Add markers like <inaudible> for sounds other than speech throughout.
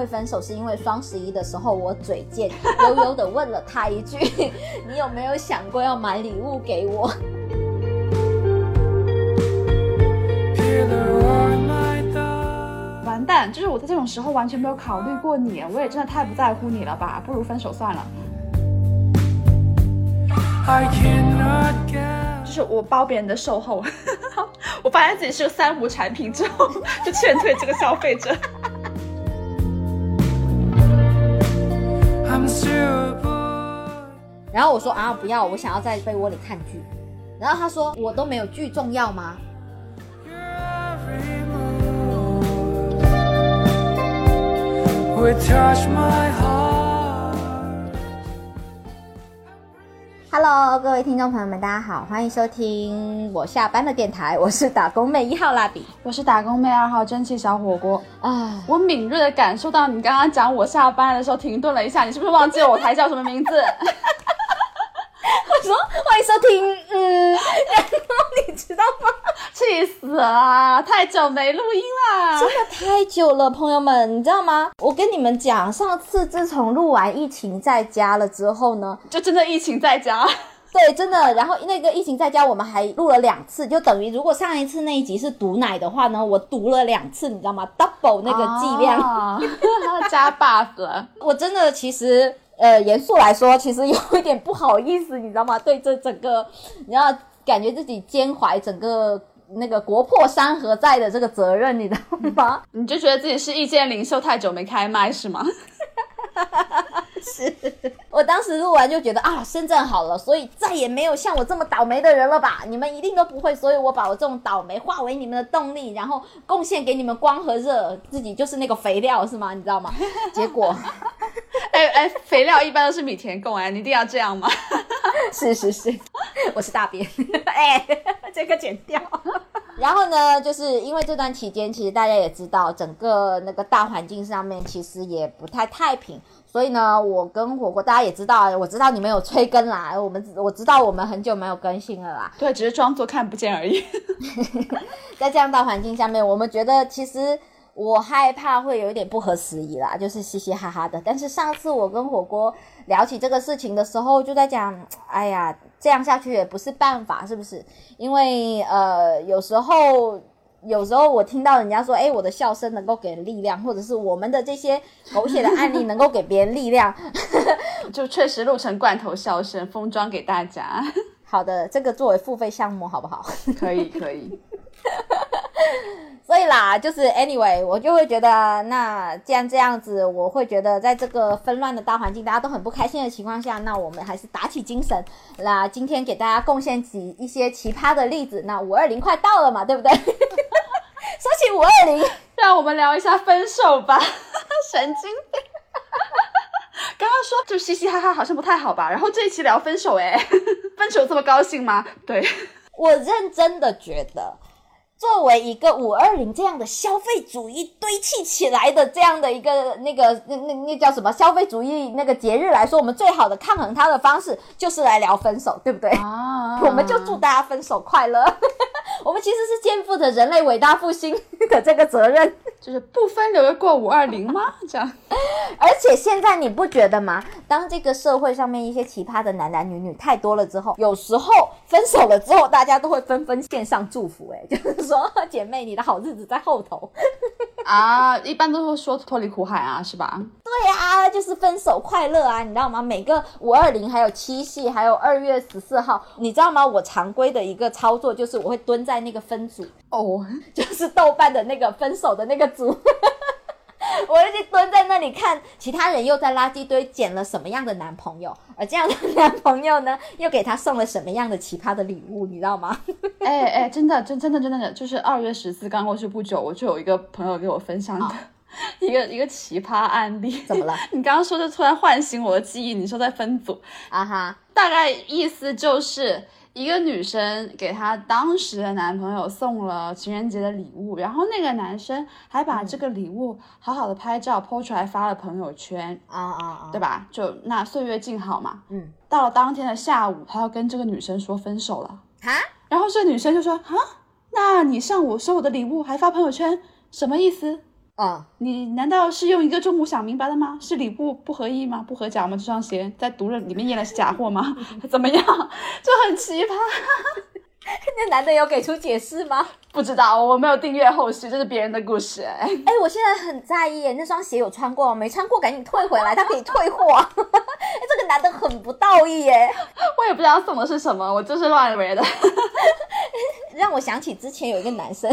会分手，是因为双十一的时候我嘴贱，悠悠的问了他一句：“ <laughs> 你有没有想过要买礼物给我？”完蛋，就是我在这种时候完全没有考虑过你，我也真的太不在乎你了吧，不如分手算了。就是我包别人的售后，<laughs> 我发现自己是个三无产品之后，<laughs> 就劝退这个消费者。然后我说啊，不要，我想要在被窝里看剧。然后他说，我都没有剧重要吗？Hello，各位听众朋友们，大家好，欢迎收听我下班的电台，我是打工妹一号蜡笔。我是打工妹二号蒸汽小火锅。啊，我敏锐的感受到你刚刚讲我下班的时候停顿了一下，你是不是忘记了我台叫什么名字？<laughs> 我说欢迎收听，嗯，然后你知道吗？<laughs> 气死了！太久没录音啦真。的太久了，朋友们，你知道吗？我跟你们讲，上次自从录完疫情在家了之后呢，就真的疫情在家，<laughs> 对，真的，然后那个疫情在家，我们还录了两次，就等于如果上一次那一集是毒奶的话呢，我读了两次，你知道吗？double 那个剂量。哦 <laughs> 加 buff 了。我真的其实呃，严肃来说，其实有一点不好意思，你知道吗？对这整个，你要，感觉自己肩怀整个那个国破山河在的这个责任，你知道吗？<laughs> 你就觉得自己是意见领袖，太久没开麦是吗？<laughs> 我当时录完就觉得啊，深圳好了，所以再也没有像我这么倒霉的人了吧？你们一定都不会，所以我把我这种倒霉化为你们的动力，然后贡献给你们光和热，自己就是那个肥料，是吗？你知道吗？结果 <laughs> 哎哎，肥料一般都是米田共哎，你一定要这样吗？<laughs> 是是是，我是大便，哎、这个剪掉。然后呢，就是因为这段期间，其实大家也知道，整个那个大环境上面其实也不太太平，所以呢，我跟火锅大家也知道，我知道你们有催更啦，我们我知道我们很久没有更新了啦，<laughs> 对，只是装作看不见而已。<laughs> <laughs> 在这样大环境下面，我们觉得其实我害怕会有一点不合时宜啦，就是嘻嘻哈哈的。但是上次我跟火锅聊起这个事情的时候，就在讲，哎呀，这样下去也不是办法，是不是？因为呃，有时候。有时候我听到人家说，哎，我的笑声能够给人力量，或者是我们的这些狗血的案例能够给别人力量。<laughs> 就确实录成罐头笑声，封装给大家。好的，这个作为付费项目好不好？可以可以，<laughs> 所以啦，就是 anyway，我就会觉得，那既然这样子，我会觉得，在这个纷乱的大环境，大家都很不开心的情况下，那我们还是打起精神。那今天给大家贡献几一些奇葩的例子。那五二零快到了嘛，对不对？说起五二零，让我们聊一下分手吧，神经病。刚刚说就嘻嘻哈哈好像不太好吧，然后这一期聊分手，哎，<laughs> 分手这么高兴吗？对，我认真的觉得。作为一个五二零这样的消费主义堆砌起来的这样的一个那个那那那叫什么消费主义那个节日来说，我们最好的抗衡它的方式就是来聊分手，对不对？啊我们就祝大家分手快乐。<laughs> 我们其实是肩负着人类伟大复兴的这个责任，就是不分流的过五二零吗？这样，而且现在你不觉得吗？当这个社会上面一些奇葩的男男女女太多了之后，有时候分手了之后，大家都会纷纷献上祝福、哎，就是说姐妹，你的好日子在后头。<laughs> 啊，一般都会说脱离苦海啊，是吧？对啊，就是分手快乐啊，你知道吗？每个五二零，还有七夕，还有二月十四号，你知道吗？我常规的一个操作就是我会蹲在那个分组，哦，<laughs> 就是豆瓣的那个分手的那个组，我就去蹲在那里看其他人又在垃圾堆捡了什么样的男朋友，而这样的 <laughs> 男朋友呢，又给他送了什么样的奇葩的礼物，你知道吗？哎哎，真的，真真的真的，就是二月十四刚过去不久，我就有一个朋友给我分享的。<laughs> 一个一个奇葩案例，怎么了？<laughs> 你刚刚说的突然唤醒我的记忆。你说在分组，啊哈，大概意思就是一个女生给她当时的男朋友送了情人节的礼物，然后那个男生还把这个礼物好好的拍照 po 出来发了朋友圈，啊啊啊，对吧？就那岁月静好嘛。嗯，到了当天的下午，他要跟这个女生说分手了，啊，然后这个女生就说啊，那你上午收我的礼物还发朋友圈，什么意思？嗯，你难道是用一个中午想明白的吗？是礼物不合意吗？不合脚吗？这双鞋在毒人里面验的是假货吗？<laughs> 怎么样？就很奇葩。<laughs> 那男的有给出解释吗？不知道，我没有订阅后续，这是别人的故事。哎，哎，我现在很在意耶，那双鞋有穿过吗？没穿过，赶紧退回来，他可以退货。<laughs> 哎，这个男的很不道义耶，我也不知道送的是什么，我就是乱围的。<laughs> 让我想起之前有一个男生，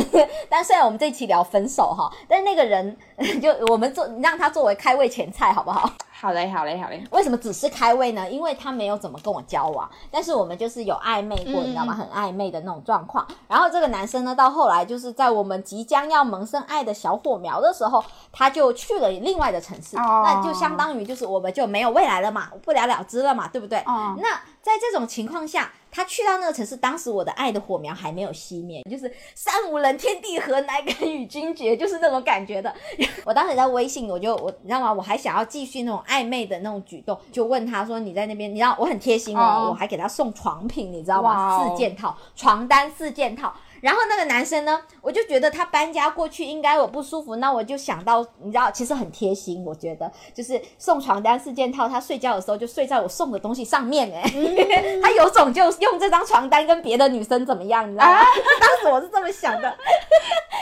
但虽然我们这一期聊分手哈，但是那个人 <laughs> 就我们做让他作为开胃前菜好不好？<laughs> 好嘞，好嘞，好嘞。为什么只是开胃呢？因为他没有怎么跟我交往，但是我们就是有暧昧过，你知道吗？很暧昧的那种状况。然后这个男生呢，到后来就是在我们即将要萌生爱的小火苗的时候，他就去了另外的城市，哦那就相当于就是我们就没有未来了嘛，不了了之了嘛，对不对？哦那在这种情况下，他去到那个城市，当时我的爱的火苗还没有熄灭，就是山无人，天地合，乃敢与君绝，就是那种感觉的。<laughs> 我当时在微信，我就我你知道吗？我还想要继续那种暧昧的那种举动，就问他说：“你在那边？”你知道我很贴心哦，哦我还给他送床品，你知道吗？四件套，床单四件套。然后那个男生呢，我就觉得他搬家过去应该我不舒服，那我就想到，你知道，其实很贴心，我觉得就是送床单四件套，他睡觉的时候就睡在我送的东西上面哎、<laughs> 他有种就用这张床单跟别的女生怎么样，你知道吗？当时我是这么想的，<laughs>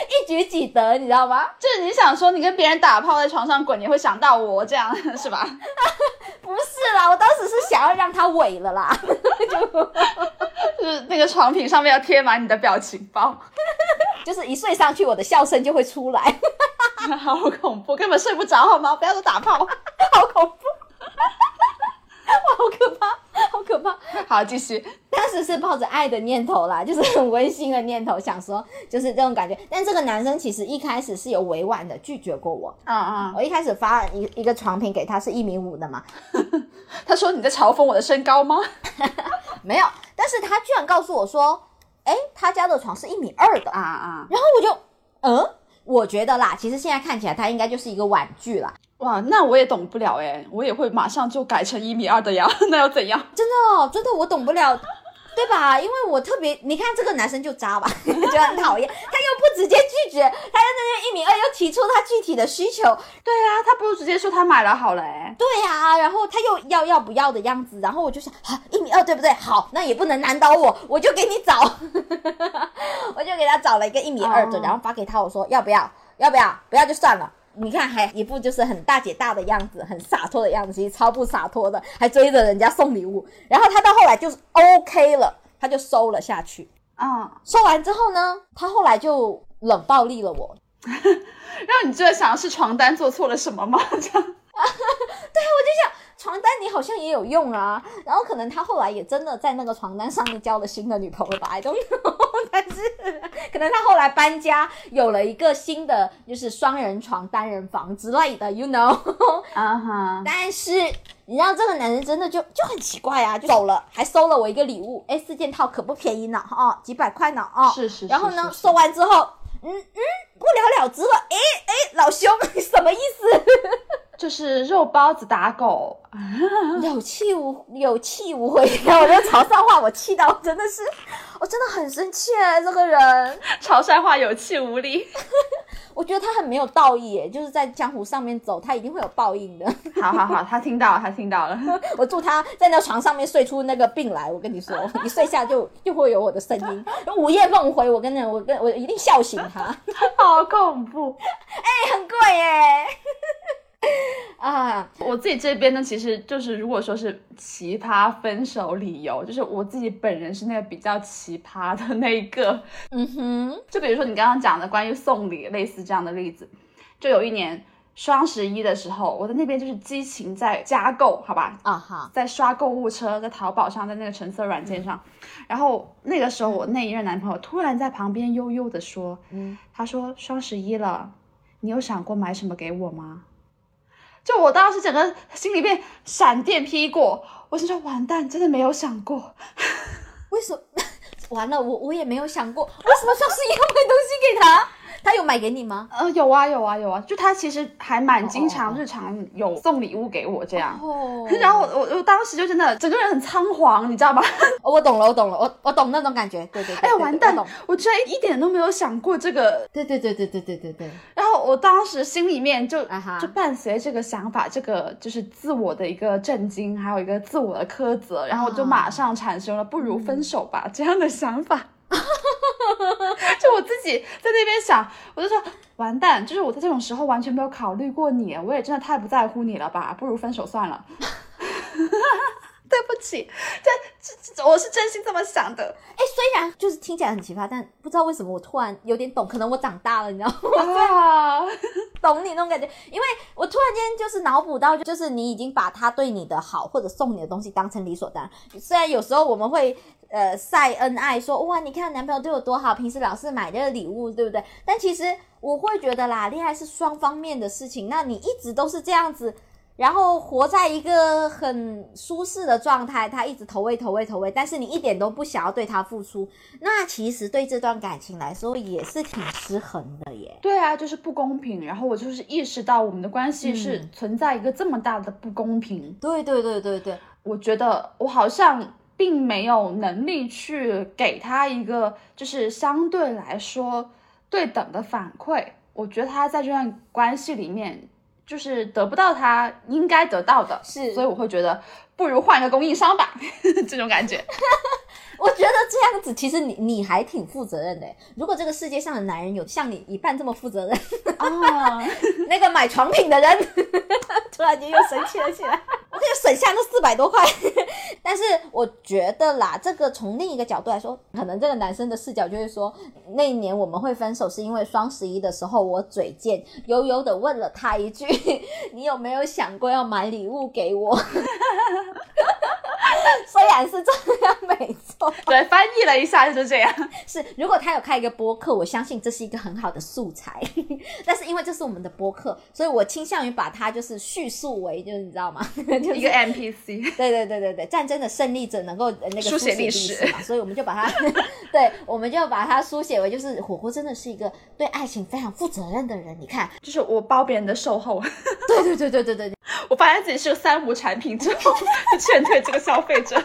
一举几得，你知道吗？就是你想说你跟别人打炮在床上滚，你会想到我这样是吧？不是啦，我当时是想要让他萎了啦，就是那个床品上面要贴满你的表情包，就是一睡上去，我的笑声就会出来，<laughs> 好恐怖，根本睡不着好吗？不要说打炮。<laughs> 好恐怖，哇，<laughs> 好可怕，<laughs> 好可怕。好，继续。当时是抱着爱的念头啦，<laughs> 就是很温馨的念头，想说就是这种感觉。但这个男生其实一开始是有委婉的拒绝过我。嗯嗯，我一开始发了一一个床品给他，是一米五的嘛，<laughs> 他说你在嘲讽我的身高吗？没有。但是他居然告诉我说，哎，他家的床是一米二的。啊啊，然后我就，嗯，我觉得啦，其实现在看起来他应该就是一个婉拒啦。哇，那我也懂不了哎，我也会马上就改成一米二的呀，<laughs> 那又怎样？真的哦，真的我懂不了，对吧？因为我特别，你看这个男生就渣吧，<laughs> 就很讨厌，他又不直接拒绝，他在那边一米二又提出他具体的需求，对啊，他不如直接说他买了好了哎。对呀、然后他又要要不要的样子，然后我就想，啊，一米二对不对？好，那也不能难倒我，我就给你找，<laughs> 我就给他找了一个一米二的哦然后发给他，我说要不要？要不要？不要就算了。你看，还一副就是很大姐大的样子，很洒脱的样子，其实超不洒脱的，还追着人家送礼物。然后他到后来就是 OK 了，他就收了下去。嗯，收完之后呢，他后来就冷暴力了我。<laughs> 让你就在想是床单做错了什么吗？这样 <laughs> 床单你好像也有用啊，然后可能他后来也真的在那个床单上面交了新的女朋友吧，I don't know。<laughs> 但是 <laughs> 可能他后来搬家有了一个新的就是双人床、单人房之类的，you know。<laughs> 啊哈，但是你知道这个男人真的就就很奇怪啊，就走了，还收了我一个礼物，哎，四件套可不便宜呢，哦，几百块呢，哦。是是。然后呢，是是收完之后，嗯嗯，不了了之了，哎哎，老兄，你什么意思？就是肉包子打狗，有气无有气无回，<laughs> 我就潮汕话，我气到真的是，我真的很生气哎，这个人，潮汕话有气无力。<laughs> 我觉得他很没有道义，就是在江湖上面走，他一定会有报应的。好好好，他听到了，他听到了。<laughs> 我祝他在那床上面睡出那个病来，我跟你说，一睡下就就会有我的声音，午夜梦回，我跟你我跟我一定笑醒他，好恐怖！哎，很贵耶。<laughs> 啊，我自己这边呢，其实就是如果说是奇葩分手理由，就是我自己本人是那个比较奇葩的那一个。嗯哼，就比如说你刚刚讲的关于送礼类似这样的例子，就有一年双十一的时候，我在那边就是激情在加购，好吧，啊哈，在刷购物车，在淘宝上，在那个橙色软件上，然后那个时候我那一任男朋友突然在旁边悠悠的说，嗯，他说双十一了，你有想过买什么给我吗？就我当时整个心里面闪电劈过，我心说完蛋，真的没有想过。为什么？<laughs> 完了，我我也没有想过，为什么双十一要买东西给他？他有买给你吗？呃，有啊有啊有啊，就他其实还蛮经常日常有送礼物给我这样。哦然后我我我当时就真的整个人很仓皇，你知道吗？<laughs> 哦我懂了，我懂了，我我懂那种感觉，对对对。哎完蛋了我居然一点都没有想过这个。对对对对对对对对。然后我当时心里面就、就伴随这个想法，这个就是自我的一个震惊，还有一个自我的苛责，然后我就马上产生了不如分手吧、这样的想法。<laughs> 就我自己在那边想，我就说完蛋，就是我在这种时候完全没有考虑过你，我也真的太不在乎你了吧，不如分手算了。<laughs> 对不起，这这这我是真心这么想的。哎，虽然就是听起来很奇葩，但不知道为什么我突然有点懂，可能我长大了，你知道吗？啊，<laughs> 懂你那种感觉，因为我突然间就是脑补到，就是你已经把他对你的好或者送你的东西当成理所当然。虽然有时候我们会呃晒恩爱说，哇，你看男朋友对我多好，平时老是买这个礼物，对不对？但其实我会觉得啦，恋爱是双方面的事情，那你一直都是这样子。然后活在一个很舒适的状态，他一直投喂投喂投喂，但是你一点都不想要对他付出，那其实对这段感情来说也是挺失衡的耶。对啊，就是不公平。然后我就是意识到我们的关系是嗯存在一个这么大的不公平。对对对对对，我觉得我好像并没有能力去给他一个就是相对来说对等的反馈。我觉得他在这段关系里面就是得不到他应该得到的，是所以我会觉得不如换个供应商吧，<laughs> 这种感觉。我觉得这样子其实你你还挺负责任的。如果这个世界上的男人有像你一半这么负责任，啊，那个买床品的人突然间又生气了起来，我可以省下那四百多块。但是我觉得啦，这个从另一个角度来说，可能这个男生的视角就是说，那一年我们会分手，是因为双十一的时候我嘴贱，悠悠的问了他一句：“ <laughs> 你有没有想过要买礼物给我？” <laughs> 虽然是这样，没错，<laughs> 对，翻译了一下就是这样。<laughs> 是，如果他有开一个播客，我相信这是一个很好的素材。<laughs> 但是因为这是我们的播客，所以我倾向于把它就是叙述为，就是你知道吗？就是一个 NPC，对对对对对，战争的胜利者能够呃那个书写历历史嘛，所以我们就把它，对，我们就把它书写为就是火锅真的是一个对爱情非常负责任的人。你看，就是我包别人的售后，对对对对对对对，我发现自己是个三无产品之后，就劝退这个消费者。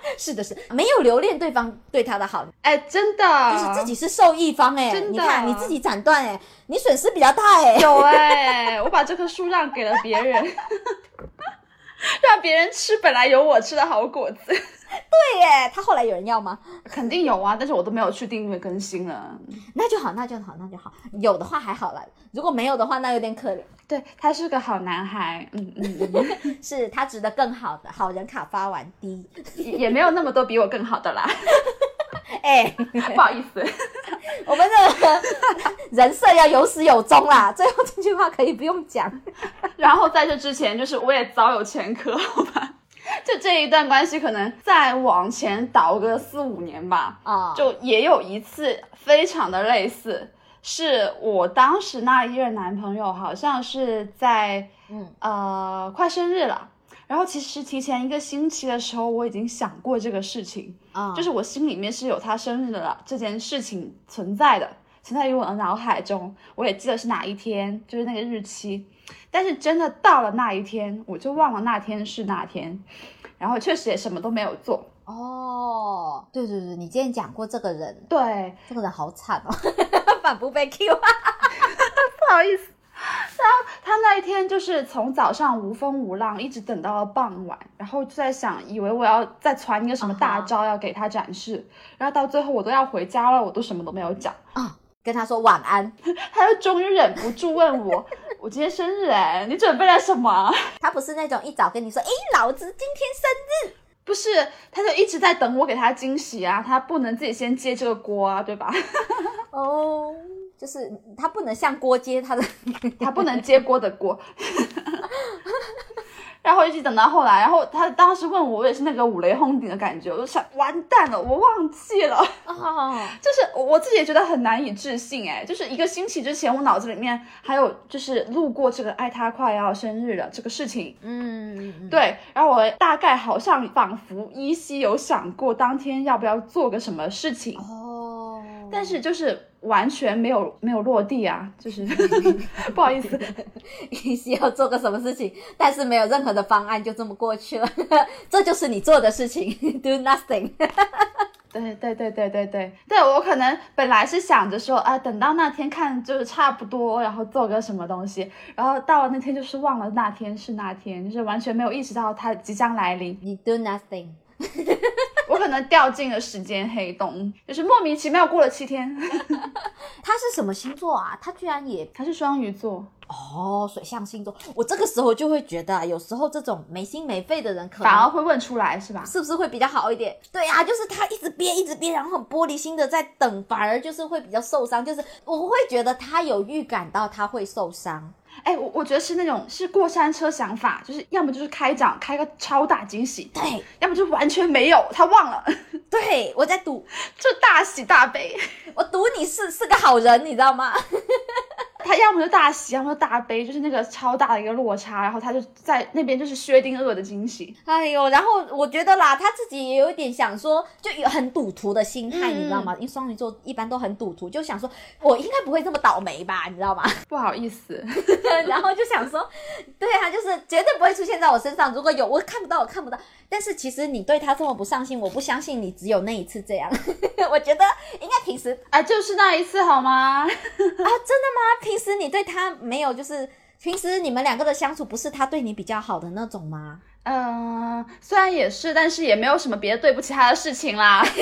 <laughs> 是的是，没有留恋对方对他的好，哎，真的，就是自己是受益方哎、真的。你看你自己斩断哎，你损失比较大哎、有哎、我把这棵树让给了别人，<laughs> <laughs> 让别人吃本来有我吃的好果子。<laughs> 对耶，他后来有人要吗？肯定有啊，但是我都没有去订阅更新了。那就好，那就好，那就好。有的话还好啦，如果没有的话，那有点可怜。对他是个好男孩，嗯嗯嗯，<laughs> 是他值得更好的，好人卡发完低。也也没有那么多比我更好的啦，哎、不好意思。我们的人设要有始有终啦，最后这句话可以不用讲。<laughs> 然后在这之前，就是我也早有前科，好吧？<laughs> 就这一段关系，可能再往前倒个四五年吧，啊、就也有一次非常的类似，是我当时那一任男朋友好像是在嗯。呃快生日了，然后其实提前一个星期的时候，我已经想过这个事情，啊、就是我心里面是有他生日的了这件事情存在的，存在于我的脑海中，我也记得是哪一天，就是那个日期。但是真的到了那一天，我就忘了那天是哪天，然后确实也什么都没有做。哦，对对对，你之前讲过这个人，对，这个人好惨哦，<laughs> 反复被 Q 啊。<laughs> 不好意思。然后他那一天就是从早上无风无浪，一直等到了傍晚，然后就在想，以为我要再传一个什么大招要给他展示然后到最后我都要回家了，我都什么都没有讲。跟他说晚安，他又终于忍不住问我：“ <laughs> 我今天生日哎，你准备了什么 <laughs> 他不是那种一早跟你说，哎，老子今天生日？”不是，他就一直在等我给他惊喜啊，他不能自己先接这个锅啊，对吧？<laughs> 哦，就是他不能像锅接他的，他不能接锅的锅。然后一直等到后来，然后他当时问我，我也是那个五雷轰顶的感觉，我就想完蛋了，我忘记了，哦，<laughs> 就是我我自己也觉得很难以置信，哎，就是一个星期之前，我脑子里面还有就是路过这个爱他快要生日了这个事情，嗯，对，然后我大概好像仿佛依稀有想过当天要不要做个什么事情，哦，但是就是完全没有没有落地啊，就是 <laughs> 不好意思，<laughs> 你需要做个什么事情，但是没有任何的方案，就这么过去了。<laughs> 这就是你做的事情，do nothing。对对对对对对对，我可能本来是想着说，啊，等到那天看就是差不多，然后做个什么东西，然后到了那天就是忘了那天是那天，就是完全没有意识到它即将来临。你 do nothing。我可能掉进了时间黑洞，就是莫名其妙过了七天。<laughs> 他是什么星座啊？他居然也他是双鱼座，哦，水象星座。我这个时候就会觉得啊，有时候这种没心没肺的人，可能反而会问出来是吧？是不是会比较好一点？对啊，就是他一直憋，一直憋，然后很玻璃心的在等，反而就是会比较受伤。就是我会觉得他有预感到他会受伤。哎，我我觉得是那种是过山车想法，就是要么就是开奖开个超大惊喜，对要么就完全没有，他忘了，对，我在赌，<laughs> 就大喜大悲。我赌你是是个好人，你知道吗？<laughs> 他要么就大喜，要么就大悲，就是那个超大的一个落差，然后他就在那边就是薛定谔的惊喜。哎呦，然后我觉得啦，他自己也有一点想说，就有很赌徒的心态，嗯你知道吗？因为双鱼座一般都很赌徒，就想说我应该不会这么倒霉吧，你知道吗？<laughs> 不好意思，<laughs> 然后就想说，对啊，就是绝对不会出现在我身上。如果有，我看不到，我看不到。但是其实你对他这么不上心，我不相信你只有那一次这样。<laughs> 我觉得应该平时啊，就是那一次好吗？啊，真的吗？平时你对他没有，就是平时你们两个的相处不是他对你比较好的那种吗？嗯、虽然也是，但是也没有什么别的对不起他的事情啦。<laughs>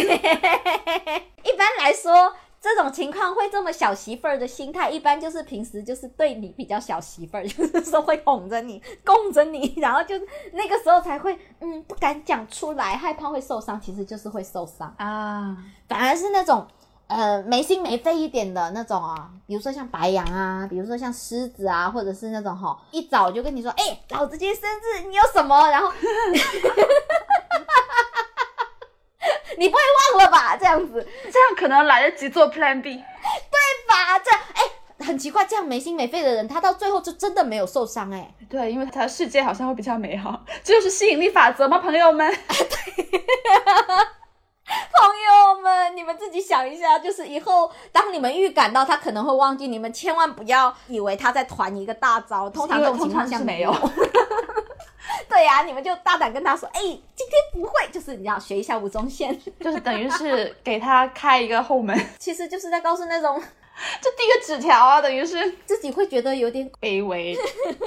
一般来说，这种情况会这么小媳妇儿的心态，一般就是平时就是对你比较小媳妇儿，就是说会哄着你、供着你，然后就那个时候才会嗯不敢讲出来，害怕会受伤，其实就是会受伤。啊，反而是那种呃没心没肺一点的那种啊，比如说像白羊啊，比如说像狮子啊，或者是那种哈，一早就跟你说，哎、老子今天生日，你有什么？然后 <laughs> 你不会忘了吧？这样子这样可能来得及做 Plan B 对。吧？这样哎、很奇怪，这样没心没肺的人，他到最后就真的没有受伤哎、对，因为他的世界好像会比较美好，这就是吸引力法则吗，朋友们？<laughs> <laughs> <laughs> 朋友们，你们自己想一下，就是以后当你们预感到他可能会忘记，你们千万不要以为他在团一个大招，通常这种情况下没有。<laughs> 对呀、你们就大胆跟他说，哎、今天不会，就是你要学一下吴宗宪，就是等于是给他开一个后门，其实就是在告诉那种 <laughs> 就递个纸条啊，等于是自己会觉得有点卑微，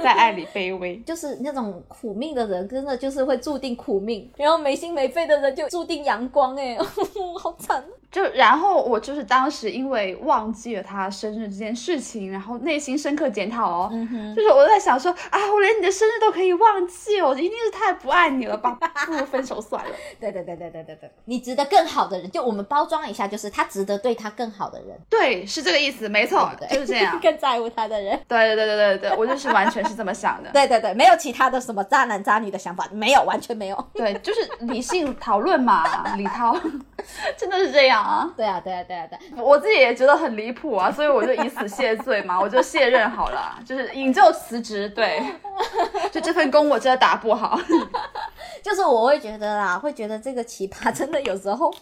在爱里卑微。<laughs> 就是那种苦命的人，真的就是会注定苦命，然后没心没肺的人就注定阳光、哎，<laughs> 好惨。就然后我就是当时因为忘记了他生日这件事情，然后内心深刻检讨哦，就是我在想说啊，我连你的生日都可以忘记，我一定是太不爱你了吧，<laughs> 不如分手算了。<laughs> 对对对对对对对，你值得更好的人，就我们包装一下，就是他值得对他更好的人，对，是这个意思，没错，对对？就是这样。<laughs> 更在乎他的人。对对对对对对，我就是完全是这么想的。对对对，没有其他的什么渣男渣女的想法，没有，完全没有。对，就是理性讨论嘛，李涛，真的是这样啊。对啊，对啊，对啊，对啊。我自己也觉得很离谱啊，所以我就以死谢罪嘛，我就卸任好了，就是引咎辞职。对，<laughs> 就这份工我真的打不好。就是我会觉得啦，会觉得这个奇葩 <laughs> 真的有时候，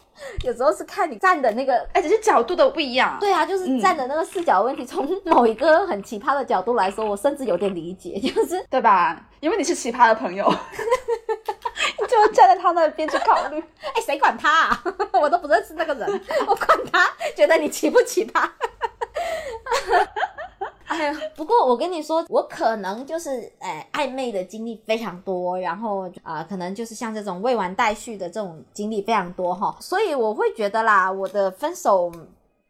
有时候是看你站的那个。哎，只是角度都不一样。对啊，就是站的那个视角问题。从 <laughs> 某一个很奇葩的角度来说，我甚至有点理解，就是对吧？因为你是奇葩的朋友，<laughs> 你就站在他那边去考虑。哎，谁管他啊？我都不认识那个人，我管他，觉得你奇不奇葩？哎呀，不过我跟你说，我可能就是哎暧昧的经历非常多，然后啊、可能就是像这种未完待续的这种经历非常多哈，所以我会觉得啦，我的分手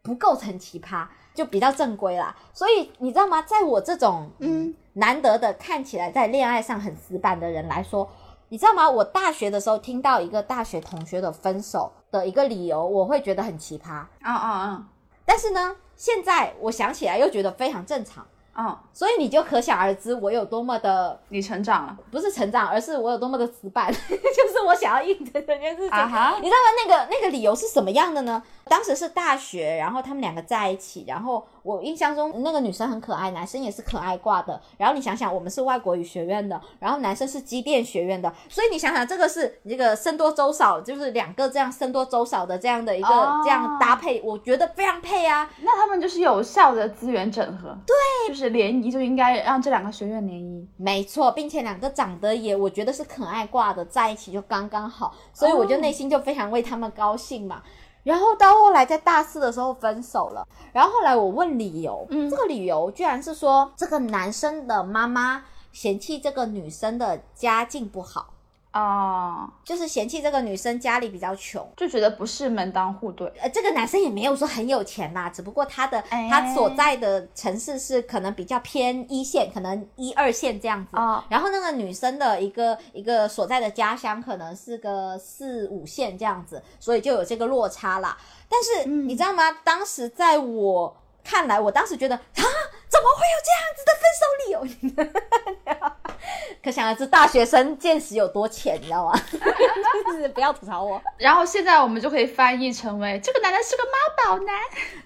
不构成奇葩，就比较正规啦。所以你知道吗？在我这种嗯难得的看起来在恋爱上很死板的人来说，你知道吗？我大学的时候听到一个大学同学的分手的一个理由，我会觉得很奇葩。啊啊啊但是呢，现在我想起来又觉得非常正常，啊！所以你就可想而知我有多么的你成长了不是成长，而是我有多么的死板，<laughs> 就是我想要应对这件事情。啊哈你知道吗？那个那个理由是什么样的呢？当时是大学，然后他们两个在一起，然后我印象中那个女生很可爱，男生也是可爱挂的。然后你想想，我们是外国语学院的，然后男生是机电学院的，所以你想想，这个是这个僧多粥少，就是两个这样僧多粥少的这样的一个、哦这样搭配，我觉得非常配啊。那他们就是有效的资源整合，对，就是联谊就应该让这两个学院联谊。没错，并且两个长得也，我觉得是可爱挂的，在一起就刚刚好，所以我就内心就非常为他们高兴嘛。然后到后来在大四的时候分手了，然后后来我问理由，嗯。这个理由居然是说这个男生的妈妈嫌弃这个女生的家境不好，哦，就是嫌弃这个女生家里比较穷。就觉得不是门当户对。呃，这个男生也没有说很有钱啦，只不过他的、哎他所在的城市是可能比较偏一线，可能一二线这样子。哦然后那个女生的一个一个所在的家乡可能是个四五线这样子，所以就有这个落差啦。但是、嗯你知道吗？当时在我看来，我当时觉得啊，怎么会有这样子的分手理由？<laughs> 可想而知，大学生见识有多浅，你知道吗？就是不要吐槽我。然后现在我们就可以翻译成为这个男的是个妈宝男。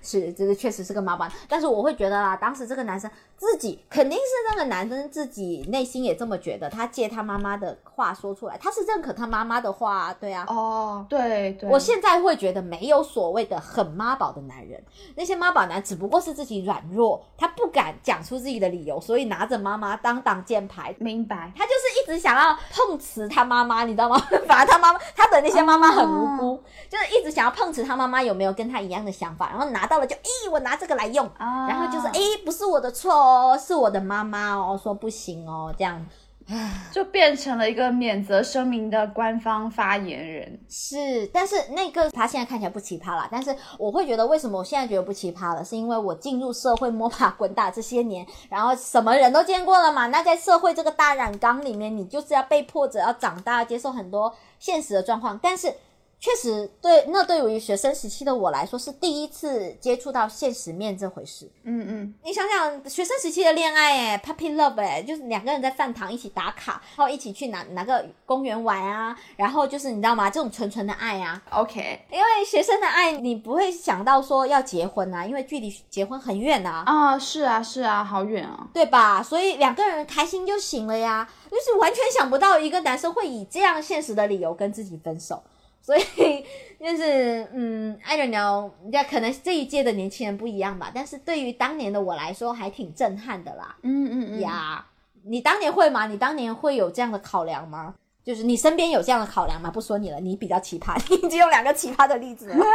是，这个确实是个妈宝，但是我会觉得啦，当时这个男生自己肯定是那个男生自己内心也这么觉得，他借他妈妈的话说出来，他是认可他妈妈的话啊，对啊。哦，对对，我现在会觉得没有所谓的很妈宝的男人，那些妈宝男只不过是自己软弱，他不敢讲出自己的理由，所以拿着妈妈当挡箭牌。明白。他就是一直想要碰瓷他妈妈，你知道吗？<laughs> 反而他妈妈，他的那些妈妈很无辜，就是一直想要碰瓷他妈妈有没有跟他一样的想法，然后拿到了就，咦，我拿这个来用，啊然后就是，诶，不是我的错哦，是我的妈妈哦，说不行哦，这样 <laughs> 就变成了一个免责声明的官方发言人。是，但是那个他现在看起来不奇葩啦，但是我会觉得为什么我现在觉得不奇葩了，是因为我进入社会摸爬滚打这些年，然后什么人都见过了嘛。那在社会这个大染缸里面，你就是要被迫着要长大，接受很多现实的状况，但是。确实，对那对于学生时期的我来说，是第一次接触到现实面这回事。嗯嗯，你想想，学生时期的恋爱，哎，puppy love，哎，就是两个人在饭堂一起打卡，然后一起去哪哪个公园玩啊，然后就是你知道吗？这种纯纯的爱啊，OK 因为学生的爱，你不会想到说要结婚啊，因为距离结婚很远啊，啊，是啊是啊，好远啊。对吧？所以两个人开心就行了呀，就是完全想不到一个男生会以这样现实的理由跟自己分手。所以 <laughs> 就是，嗯，I don't know，那可能这一届的年轻人不一样吧，但是对于当年的我来说，还挺震撼的啦。嗯嗯嗯，呀，你当年会吗？你当年会有这样的考量吗？就是你身边有这样的考量吗？不说你了，你比较奇葩，<laughs> 你已经有两个奇葩的例子了，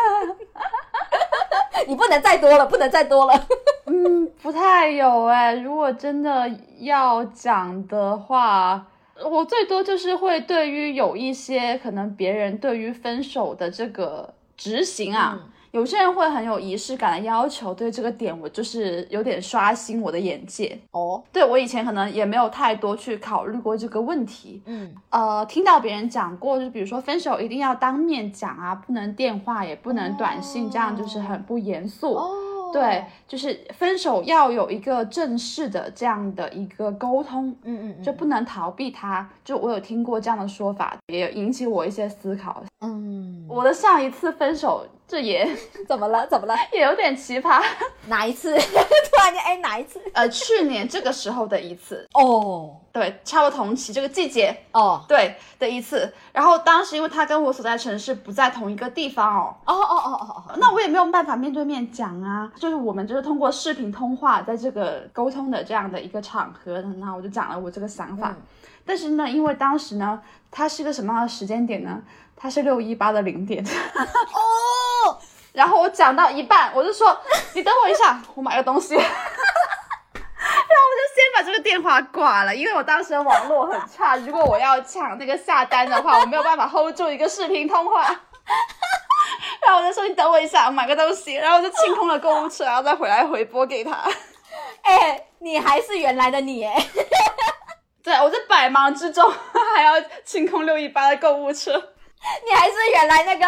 <laughs> 你不能再多了，不能再多了。嗯，不太有哎、如果真的要讲的话，我最多就是会对于有一些可能别人对于分手的这个执行啊。嗯有些人会很有仪式感的要求，对这个点我就是有点刷新我的眼界。哦，对我以前可能也没有太多去考虑过这个问题，嗯，呃，听到别人讲过，就比如说分手一定要当面讲啊，不能电话，也不能短信，这样就是很不严肃。哦，对，，就是分手要有一个正式的这样的一个沟通，嗯嗯，就不能逃避他。就我有听过这样的说法，也引起我一些思考。嗯，我的上一次分手，这也怎么了？<laughs> 怎么了？也有点奇葩。哪一次？<laughs> 突然间，哎，哪一次？呃，去年这个时候的一次，哦对，差不多同期这个季节，哦对的一次。然后当时因为他跟我所在城市不在同一个地方哦，哦哦哦哦哦，那我也没有办法面对面讲啊，就是我们就是通过视频通话，在这个沟通的这样的一个场合，那我就讲了我这个想法。嗯但是呢，因为当时呢，它是一个什么样的时间点呢？它是六一八的零点。<laughs> 哦，然后我讲到一半，我就说 <laughs> 你等我一下，我买个东西。<laughs> 然后我就先把这个电话挂了，因为我当时的网络很差，如果我要抢那个下单的话，我没有办法 hold 住一个视频通话。<laughs> 然后我就说你等我一下，我买个东西，然后我就清空了购物车，然后再回来回拨给他。哎，你还是原来的你哎，对我在百忙之中还要清空六一八的购物车。你还是原来那个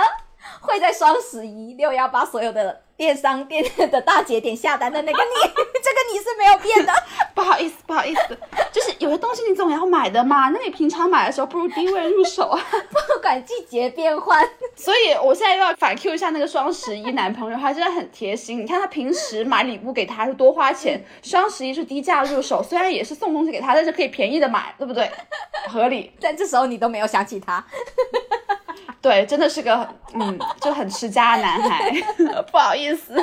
会在双十一六幺八所有的电商店的大节点下单的那个你，<laughs> 这个你是没有变的。<laughs> 不好意思，不好意思，就是有些东西你总要买的嘛，那你平常买的时候不如低位入手啊。<laughs> 不管季节变换，所以我现在又要反 Q 一下那个双十一男朋友，他真的很贴心。你看他平时买礼物给他是多花钱，双十一是低价入手，虽然也是送东西给他，但是可以便宜的买，对不对？合理。但这时候你都没有想起他。<laughs> 对，真的是个嗯，就很持家的男孩。<laughs> 不好意思，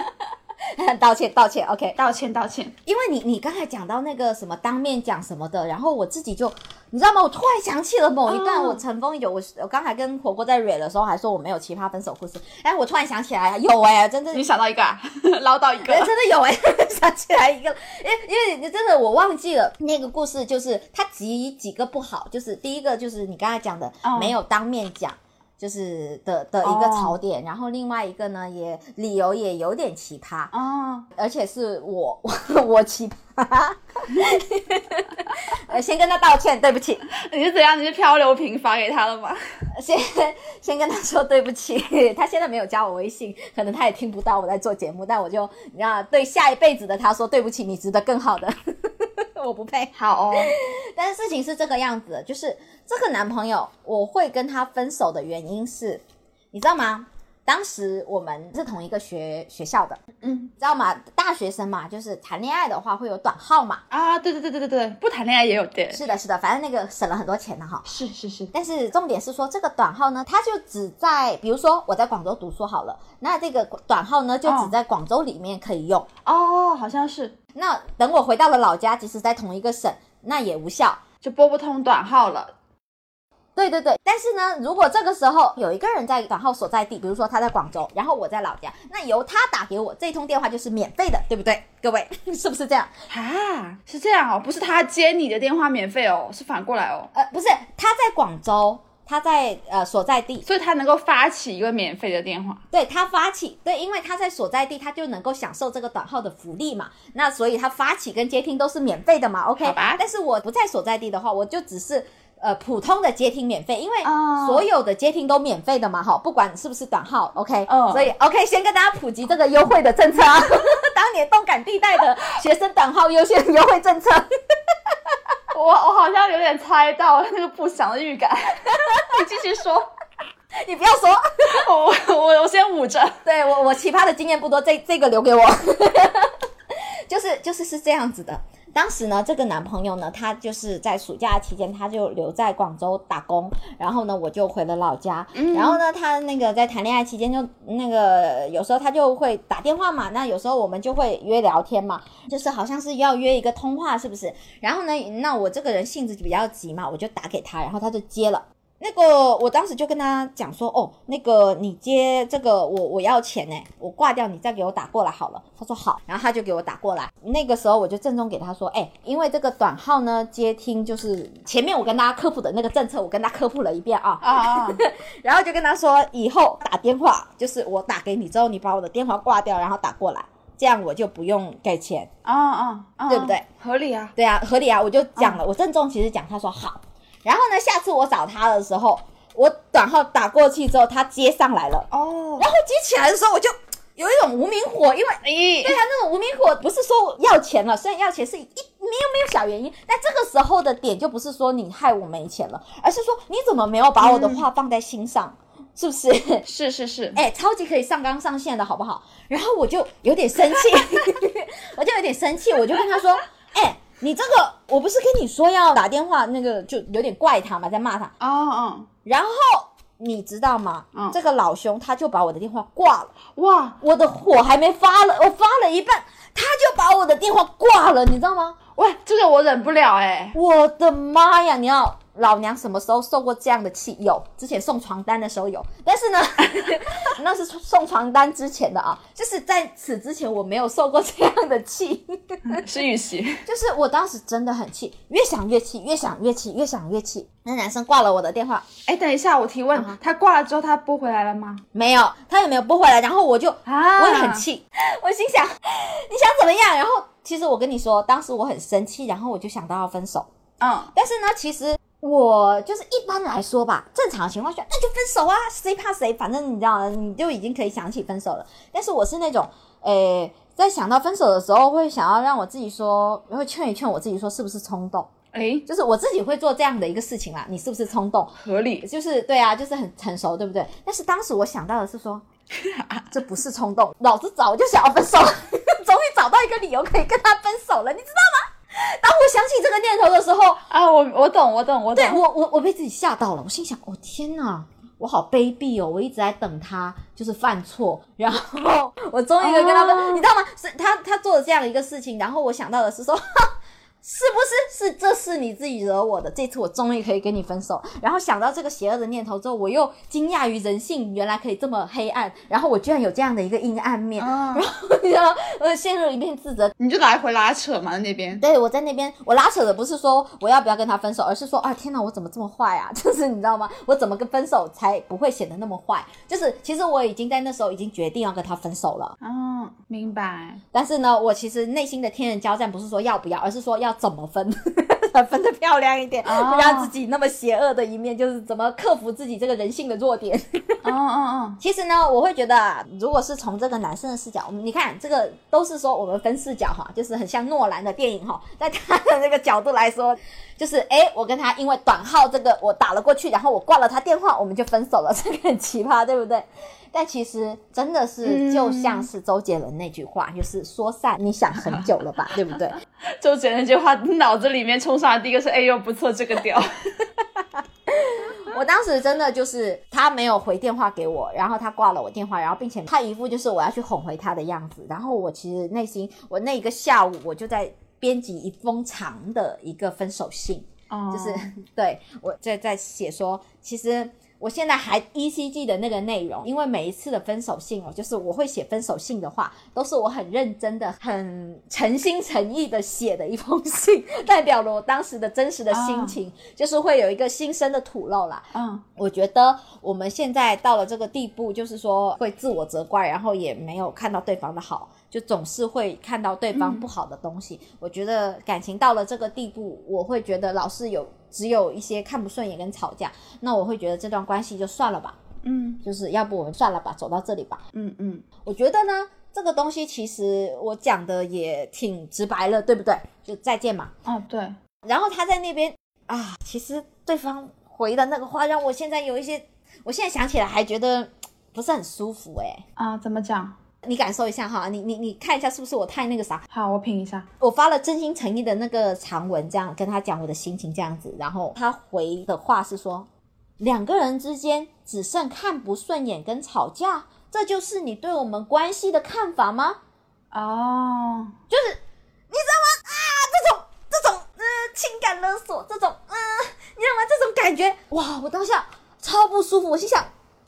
<laughs> 道歉道歉，OK。道歉道歉。因为你你刚才讲到那个什么当面讲什么的，然后我自己就你知道吗？我突然想起了某一段，哦我尘封有我我刚才跟火锅在蕊的时候还说我没有奇葩分手故事，哎，我突然想起来有哎、真的你想到一个、啊，唠叨一个哎，。真的有哎、想起来一个，因为因为你真的我忘记了那个故事，就是它几几个不好，就是第一个就是你刚才讲的、哦没有当面讲。就是的的一个槽点，然后另外一个呢，也理由也有点奇葩，哦，而且是我 <laughs> 我奇葩，<laughs> 呃，先跟他道歉，对不起，你是怎样？你是漂流瓶发给他了吗？先先跟他说对不起，他现在没有加我微信，可能他也听不到我在做节目，但我就你知道，对下一辈子的他说对不起，你值得更好的，我不配。好哦，<laughs> 但是事情是这个样子的，就是这个男朋友，我会跟他分手的原因是，你知道吗？当时我们是同一个学学校的，嗯知道吗？大学生嘛，就是谈恋爱的话会有短号嘛。啊，对对对对对对，不谈恋爱也有对，是的，是的，反正那个省了很多钱的哈。是是是，但是重点是说，这个短号呢，它就只在，比如说我在广州读书好了，那这个短号呢，就只哦在广州里面可以用。哦，好像是那等我回到了老家，即使在同一个省，那也无效。就拨不通短号了。对对对，但是呢，如果这个时候有一个人在短号所在地，比如说他在广州，然后我在老家，那由他打给我，这通电话就是免费的，对不对？各位 <laughs> 是不是这样？啊，是这样哦，不是他接你的电话免费哦，是反过来哦，呃，不是，他在广州，他在呃所在地，所以他能够发起一个免费的电话。对他发起，对，因为他在所在地，他就能够享受这个短号的福利嘛。那所以他发起跟接听都是免费的嘛，OK？好吧但是我不在所在地的话，我就只是。呃，普通的接听免费，因为哦。所有的接听都免费的嘛，哈，不管是不是短号，OK，、哦。所以 OK，先跟大家普及这个优惠的政策。啊，<laughs> 当年动感地带的学生短号优先优惠政策，<laughs> 我我好像有点猜到那个不祥的预感，<laughs> 你继续说，你不要说，我我我先捂着。对我我奇葩的经验不多，这这个留给我。就是就是是这样子的。当时呢，这个男朋友呢，他就是在暑假期间，他就留在广州打工，然后呢，我就回了老家。然后呢，他那个在谈恋爱期间就那个有时候他就会打电话嘛，那有时候我们就会约聊天嘛，就是好像是要约一个通话，是不是？然后呢，那我这个人性子就比较急嘛，我就打给他，然后他就接了。那个，我当时就跟他讲说，哦，那个你接这个，我我要钱呢，我挂掉，你再给我打过来好了。他说好，然后他就给我打过来。那个时候我就郑重给他说，哎，因为这个短号呢接听就是前面我跟大家科普的那个政策，我跟他科普了一遍啊，啊啊，<laughs> 然后就跟他说，以后打电话就是我打给你之后，你把我的电话挂掉，然后打过来，这样我就不用给钱。啊啊啊，对不对？合理啊。对啊，合理啊，我就讲了，我郑重其实讲，他说好。然后呢，下次我找他的时候，我短号打过去之后，他接上来了，哦，然后接起来的时候，我就 <tsk> 有一种无名火，因为咦对他那种无名火，不是说要钱了，虽然要钱是一没有没有小原因，但这个时候的点就不是说你害我没钱了，而是说你怎么没有把我的话放在心上，是不是？是是是，哎、超级可以上纲上线的好不好？然后我就有点生气，<laughs> 我就有点生气，我就跟他说，哎、你这个我不是跟你说要打电话，那个就有点怪他嘛，在骂他。哦哦，然后你知道吗？嗯这个老兄他就把我的电话挂了，哇我的火还没发了，我发了一半，他就把我的电话挂了，你知道吗？喂，这个我忍不了哎。我的妈呀！你要老娘什么时候受过这样的气？有，之前送床单的时候有，但是呢，<laughs> 那是送床单之前的啊，就是在此之前我没有受过这样的气，<laughs> 是雨琦，就是我当时真的很气，越想越气，越想越气，越想越气。那男生挂了我的电话，哎，等一下，我提问，他挂了之后他拨回来了吗？没有，他也没有拨回来，然后我就啊我也很气，<laughs> 我心想你想怎么样？然后其实我跟你说，当时我很生气，然后我就想到要分手。嗯，但是呢，其实我就是一般来说吧，正常情况下那就分手啊，谁怕谁？反正你知道，你就已经可以想起分手了。但是我是那种，诶、在想到分手的时候，会想要让我自己说，会劝一劝我自己说，是不是冲动？诶，就是我自己会做这样的一个事情啦，你是不是冲动？合理。就是对啊，就是很成熟，对不对？但是当时我想到的是说，<laughs> 这不是冲动，老子早就想要分手了，<laughs> 终于找到一个理由可以跟他分手了，你知道吗？<laughs> 当我想起这个念头的时候，啊，我我懂，我懂，我懂对。我我我被自己吓到了，我心想，哦天哪！我好卑鄙哦！我一直在等他，就是犯错，然后我终于跟他们，哦你知道吗？是他他做了这样一个事情，然后我想到的是说，哈是不是是这是你自己惹我的？这次我终于可以跟你分手。然后想到这个邪恶的念头之后，我又惊讶于人性原来可以这么黑暗，然后我居然有这样的一个阴暗面，啊，你知道，我陷入一片自责。你就来回拉扯嘛，那边。对我在那边，我拉扯的不是说我要不要跟他分手，而是说啊，天哪，我怎么这么坏啊？就是你知道吗？我怎么跟分手才不会显得那么坏？就是其实我已经在那时候已经决定要跟他分手了，哦，明白。但是呢，我其实内心的天人交战不是说要不要，而是说要怎么分，<laughs> 分的漂亮一点，哦不让自己那么邪恶的一面，就是怎么克服自己这个人性的弱点。哦哦哦，<laughs> 其实呢，我会觉得啊，如果是从这个男生的视角，我们你看这个都是说我们分视角哈，就是很像诺兰的电影哈，在他的这个角度来说，就是诶，我跟他因为短号这个我打了过去，然后我挂了他电话，我们就分手了，这个很奇葩，对不对？但其实真的是嗯就像是周杰伦那句话，就是说散你想很久了吧，<laughs> 对不对？周杰伦那句话脑子里面冲上来第一个是，哎呦不错，这个屌。<laughs> 我当时真的就是他没有回电话给我，然后他挂了我电话，然后并且他一副就是我要去哄回他的样子，然后我其实内心我那一个下午我就在编辑一封长的一个分手信，哦就是对我在在写说，其实我现在还依稀记得那个内容，因为每一次的分手信哦，就是我会写分手信的话，都是我很认真的、很诚心诚意的写的一封信，<laughs> 代表了我当时的真实的心情，就是会有一个心声的吐露啦。嗯我觉得我们现在到了这个地步，就是说会自我责怪，然后也没有看到对方的好，就总是会看到对方不好的东西。我觉得感情到了这个地步，我会觉得老是有只有一些看不顺眼跟吵架，那我会觉得这段关系就算了吧，嗯就是要不我们算了吧，走到这里吧。嗯嗯，我觉得呢，这个东西其实我讲的也挺直白了，对不对？就再见嘛。哦对，然后他在那边啊，其实对方回的那个话，让我现在有一些，我现在想起来还觉得不是很舒服哎、啊怎么讲？你感受一下哈，你你你看一下是不是我太那个啥？好，我品一下。我发了真心诚意的那个长文，这样跟他讲我的心情这样子，然后他回的话是说，两个人之间只剩看不顺眼跟吵架，这就是你对我们关系的看法吗？哦，就是你知道吗？啊，这种这种呃情感勒索，这种嗯、呃，你知道吗？这种感觉，哇，我当下超不舒服。我心想，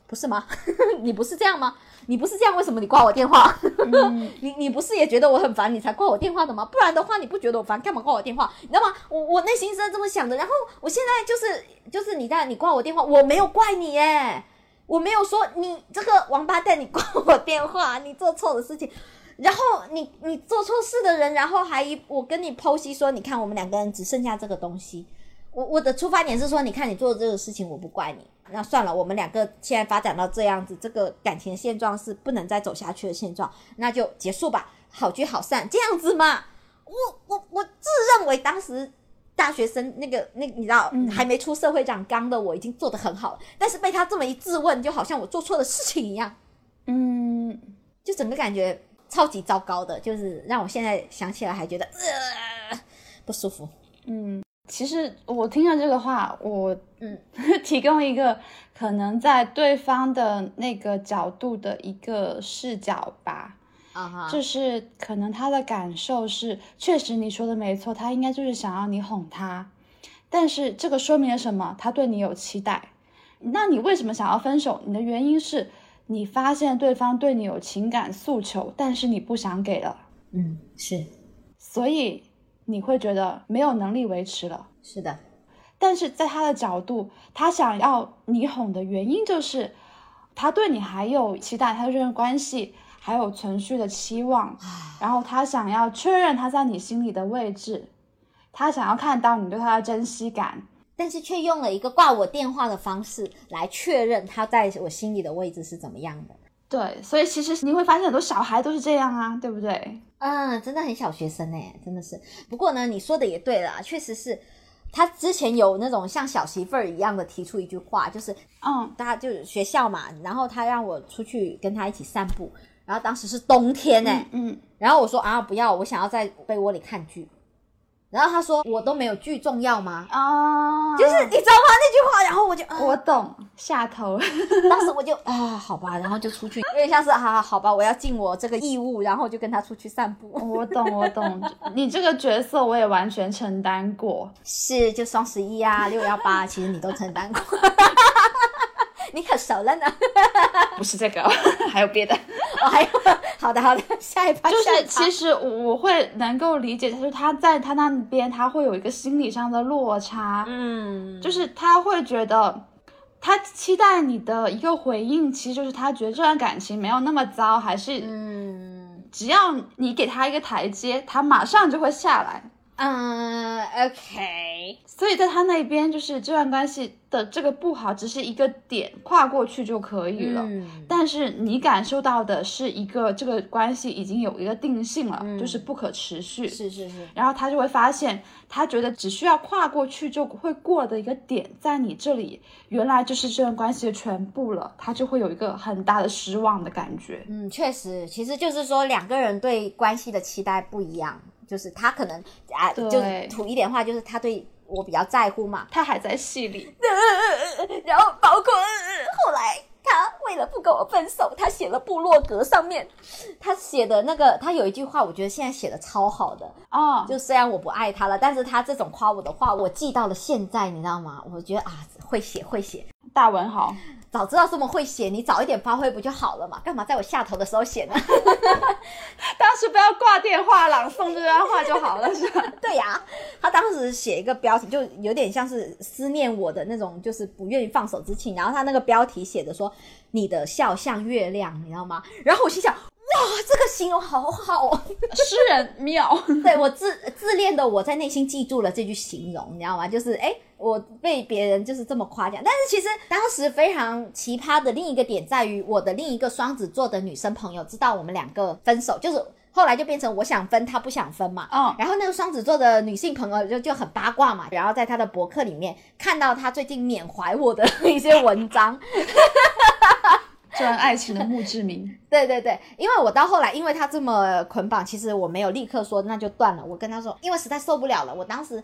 不是吗？<laughs> 你不是这样吗？你不是这样，为什么你挂我电话？<laughs> 你你不是也觉得我很烦，你才挂我电话的吗？不然的话，你不觉得我烦，干嘛挂我电话？你知道吗？我我内心是这么想的。然后我现在就是就是你在你挂我电话，我没有怪你耶，我没有说你这个王八蛋，你挂我电话，你做错的事情。然后你你做错事的人，然后还一我跟你剖析说，你看我们两个人只剩下这个东西。我我的出发点是说，你看你做的这个事情，我不怪你。那算了，我们两个现在发展到这样子，这个感情的现状是不能再走下去的现状，那就结束吧，好聚好散，这样子嘛。我我我自认为当时大学生那个那你知道、还没出社会长刚的我已经做得很好了，但是被他这么一质问，就好像我做错了事情一样。嗯，就整个感觉超级糟糕的，就是让我现在想起来还觉得呃不舒服。其实我听了这个话，我嗯 <laughs> 提供一个可能在对方的那个角度的一个视角吧。啊哈就是可能他的感受是，确实你说的没错，他应该就是想要你哄他，但是这个说明了什么？他对你有期待。那你为什么想要分手？你的原因是你发现对方对你有情感诉求，但是你不想给了，嗯，是所以你会觉得没有能力维持了。是的，但是在他的角度，他想要你哄的原因就是，他对你还有期待，他对这段关系还有存续的期望，然后他想要确认他在你心里的位置，他想要看到你对他的珍惜感，但是却用了一个挂我电话的方式来确认他在我心里的位置是怎么样的。对，所以其实你会发现很多小孩都是这样啊，对不对？嗯，真的很小学生哎，真的是。不过呢，你说的也对啦，确实是。他之前有那种像小媳妇儿一样的提出一句话，就是嗯，大家就是学校嘛，然后他让我出去跟他一起散步，然后当时是冬天哎、嗯，然后我说啊不要，我想要在被窝里看剧。然后他说我都没有剧重要吗？啊，就是你知道吗那句话，然后我就、啊我懂下头，<laughs> 当时我就啊好吧，然后就出去，有点像是啊好吧，我要尽我这个义务，然后就跟他出去散步。我懂我懂，你这个角色我也完全承担过。是，就双十一啊，六幺八，其实你都承担过，<laughs> 你可熟了呢。<laughs> 不是这个，还有别的，哦，还有，好的好的，下一趴就是其实我会能够理解，就是他在他那边他会有一个心理上的落差，嗯，就是他会觉得。他期待你的一个回应，其实就是他觉得这段感情没有那么糟，还是嗯只要你给他一个台阶，他马上就会下来。嗯，OK，所以在他那边，就是这段关系的这个不好，只是一个点，跨过去就可以了。嗯但是你感受到的是一个这个关系已经有一个定性了，嗯就是不可持续。是是是，然后他就会发现，他觉得只需要跨过去就会过的一个点，在你这里原来就是这段关系的全部了，他就会有一个很大的失望的感觉。嗯，确实，其实就是说两个人对关系的期待不一样，就是他可能啊，就是土一点话，就是他对我比较在乎嘛，他还在戏里，<laughs> 然后包括呃后来他为了不跟我分手，他写了部落格上面，他写的那个，他有一句话，我觉得现在写的超好的，哦，就虽然我不爱他了，但是他这种夸我的话，我记到了现在，你知道吗？我觉得啊，会写会写，大文豪，早知道这么会写，你早一点发挥不就好了嘛？干嘛在我下头的时候写呢？<laughs> 当时不要挂电话朗诵这段话就好了，是吧？<laughs> 对呀、他当时写一个标题，就有点像是思念我的那种，就是不愿意放手之情。然后他那个标题写的说：“你的笑像月亮”，你知道吗？然后我心想：哇，这个形容好好哦。<laughs> 诗人妙，<laughs> 对我自自恋的我在内心记住了这句形容，你知道吗？就是哎，我被别人就是这么夸奖，但是其实当时非常奇葩的另一个点在于，我的另一个双子座的女生朋友知道我们两个分手，就是后来就变成我想分，他不想分嘛。嗯然后那个双子座的女性朋友就就很八卦嘛，然后在她的博客里面看到她最近缅怀我的 <laughs> 一些文章，爱情的墓志铭。<laughs> 对对对，因为我到后来，因为他这么捆绑，其实我没有立刻说那就断了。我跟他说，因为实在受不了了。我当时，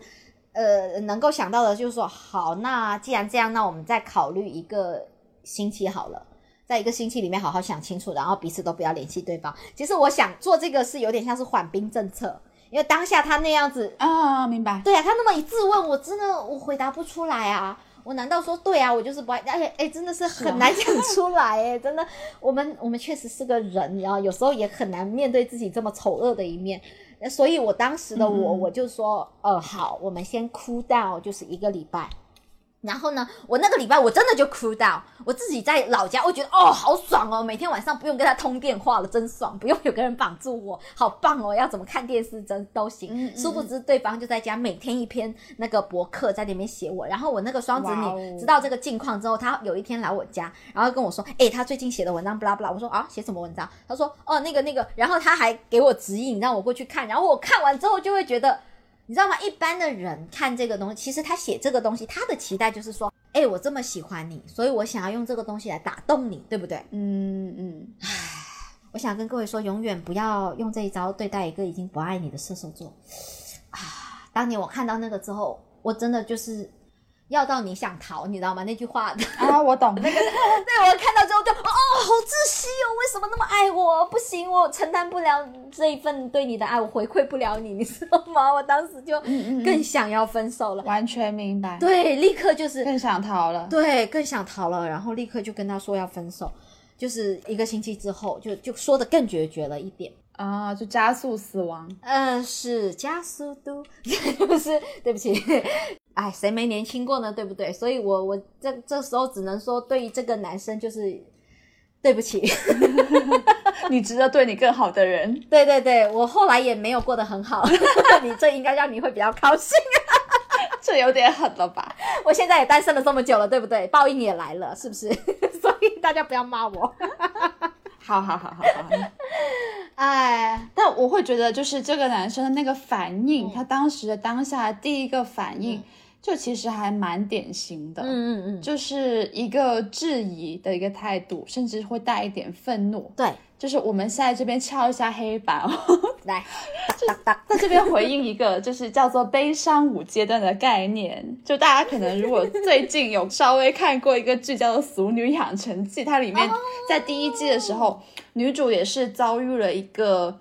呃，能够想到的就是说，好，那既然这样，那我们再考虑一个星期好了，在一个星期里面好好想清楚，然后彼此都不要联系对方。其实我想做这个是有点像是缓兵政策，因为当下他那样子，啊，明白。对啊，他那么一质问，我真的我回答不出来啊。我难道说对啊？我就是不爱，而且哎，真的是啊很难讲出来哎，真的，我们我们确实是个人，然后有时候也很难面对自己这么丑恶的一面。那所以，我当时的我，嗯我就说，呃，好，我们先 cool down，就是一个礼拜。然后呢，我那个礼拜我真的就 cool down，我自己在老家，我觉得哦好爽哦，每天晚上不用跟他通电话了，真爽，不用有个人绑住我，好棒哦，要怎么看电视真都行。嗯嗯殊不知对方就在家每天一篇那个博客在那边写我，然后我那个双子女知道这个近况之后，他有一天来我家，然后跟我说，哎、他最近写的文章不拉不拉，我说啊写什么文章？他说哦那个那个，然后他还给我指引让我过去看，然后我看完之后就会觉得。你知道吗？一般的人看这个东西，其实他写这个东西，他的期待就是说，哎、我这么喜欢你，所以我想要用这个东西来打动你，对不对？嗯嗯，我想跟各位说，永远不要用这一招对待一个已经不爱你的射手座啊！当年我看到那个之后，我真的就是要到你想逃，你知道吗？那句话，对啊，我懂。那个对 <laughs> 我看到之后就哦，好窒息哦！为什么那么爱我？不行，我承担不了这一份对你的爱，我回馈不了你，你知道吗？我当时就更想要分手了，完全明白，对，立刻就是更想逃了。对，更想逃了，然后立刻就跟他说要分手，就是一个星期之后，就就说的更决绝了一点。啊，就加速死亡。呃，是加速度，<laughs> 不是，对不起，哎，谁没年轻过呢？对不对？所以我我这这时候只能说，对于这个男生就是对不起，<laughs> 你值得对你更好的人。对对对，我后来也没有过得很好，<laughs> 你这应该让你会比较高兴。这有点狠了吧？我现在也单身了这么久了，对不对？报应也来了，是不是？所以大家不要骂我。好好好好好。哎，但我会觉得，就是这个男生的那个反应，他当时的当下第一个反应，就其实还蛮典型的。嗯嗯嗯，就是一个质疑的一个态度，甚至会带一点愤怒。对，就是我们现在这边敲一下黑板哦，<laughs> 来，<laughs> 哒哒哒，在这边回应一个就是叫做悲伤五阶段的概念。就大家可能如果最近有稍微看过一个剧叫做《俗女养成记》，它里面在第一季的时候，女主也是遭遇了一个。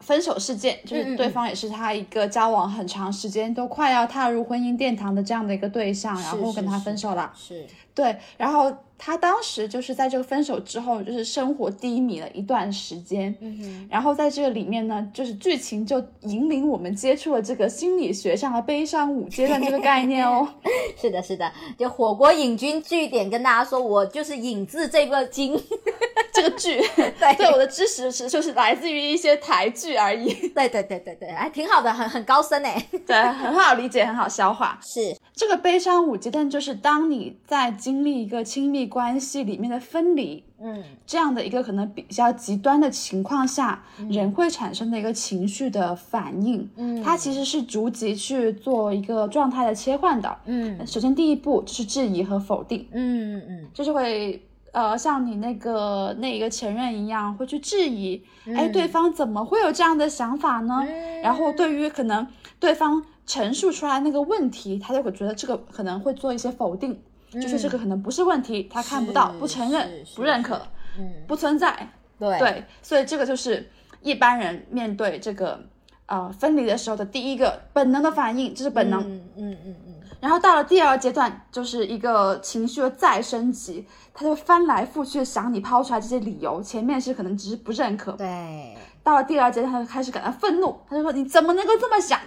分手事件就是对方也是她一个交往很长时间都快要踏入婚姻殿堂的这样的一个对象，然后跟她分手了。是对，然后她当时就是在这个分手之后，就是生活低迷了一段时间。嗯哼，然后在这个里面呢，就是剧情就引领我们接触了这个心理学上的悲伤五阶段这个概念哦。<laughs> 是的，是的，就火锅引军据点跟大家说，我就是引自这个经，<laughs> 这个剧，对对我的知识是就是来自于一些台剧而已。对对对对对，哎，挺好的，很很高深哎。对，很好理解，很好消化。是，这个悲伤五阶段就是当你在经历一个亲密关系里面的分离，嗯。这样的一个可能比较极端的情况下，人会产生的一个情绪的反应。嗯。它其实是逐级去做一个状态的切换的。嗯。首先第一步就是质疑和否定，嗯嗯就是会呃像你那个那一个前任一样，会去质疑，哎、对方怎么会有这样的想法呢？嗯，然后对于可能对方陈述出来那个问题，他就会觉得这个可能会做一些否定，就是这个可能不是问题，他看不到、不承认不认可、嗯，不存在。对。对，所以这个就是一般人面对这个呃分离的时候的第一个本能的反应，这是本能。嗯嗯嗯嗯，然后到了第二阶段，就是一个情绪的再升级，他就翻来覆去的想你抛出来这些理由，前面是可能只是不认可，对，到了第二阶段，他就开始感到愤怒，他就说：“你怎么能够这么想？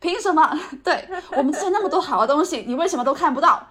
凭什么？<laughs> 对我们之前那么多好的东西，<laughs> 你为什么都看不到？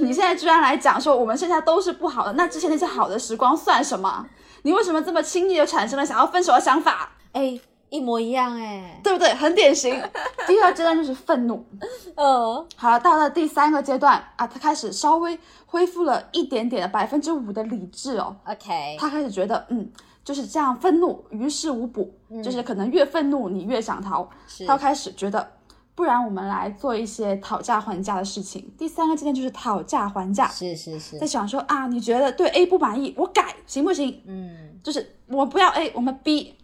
你现在居然来讲说我们现在都是不好的，那之前那些好的时光算什么？你为什么这么轻易就产生了想要分手的想法？哎，一模一样哎，对不对？很典型。<laughs> 第二阶段就是愤怒。呃，好了，到了第三个阶段啊，他开始稍微恢复了一点点的百分之五的理智哦。OK，他开始觉得，嗯，就是这样愤怒于事无补，就是可能越愤怒你越想逃。他开始觉得，不然我们来做一些讨价还价的事情。第三个阶段就是讨价还价，是是是在，想说啊，你觉得对 A 不满意，我改行不行？嗯，就是我不要 A，我们 B，、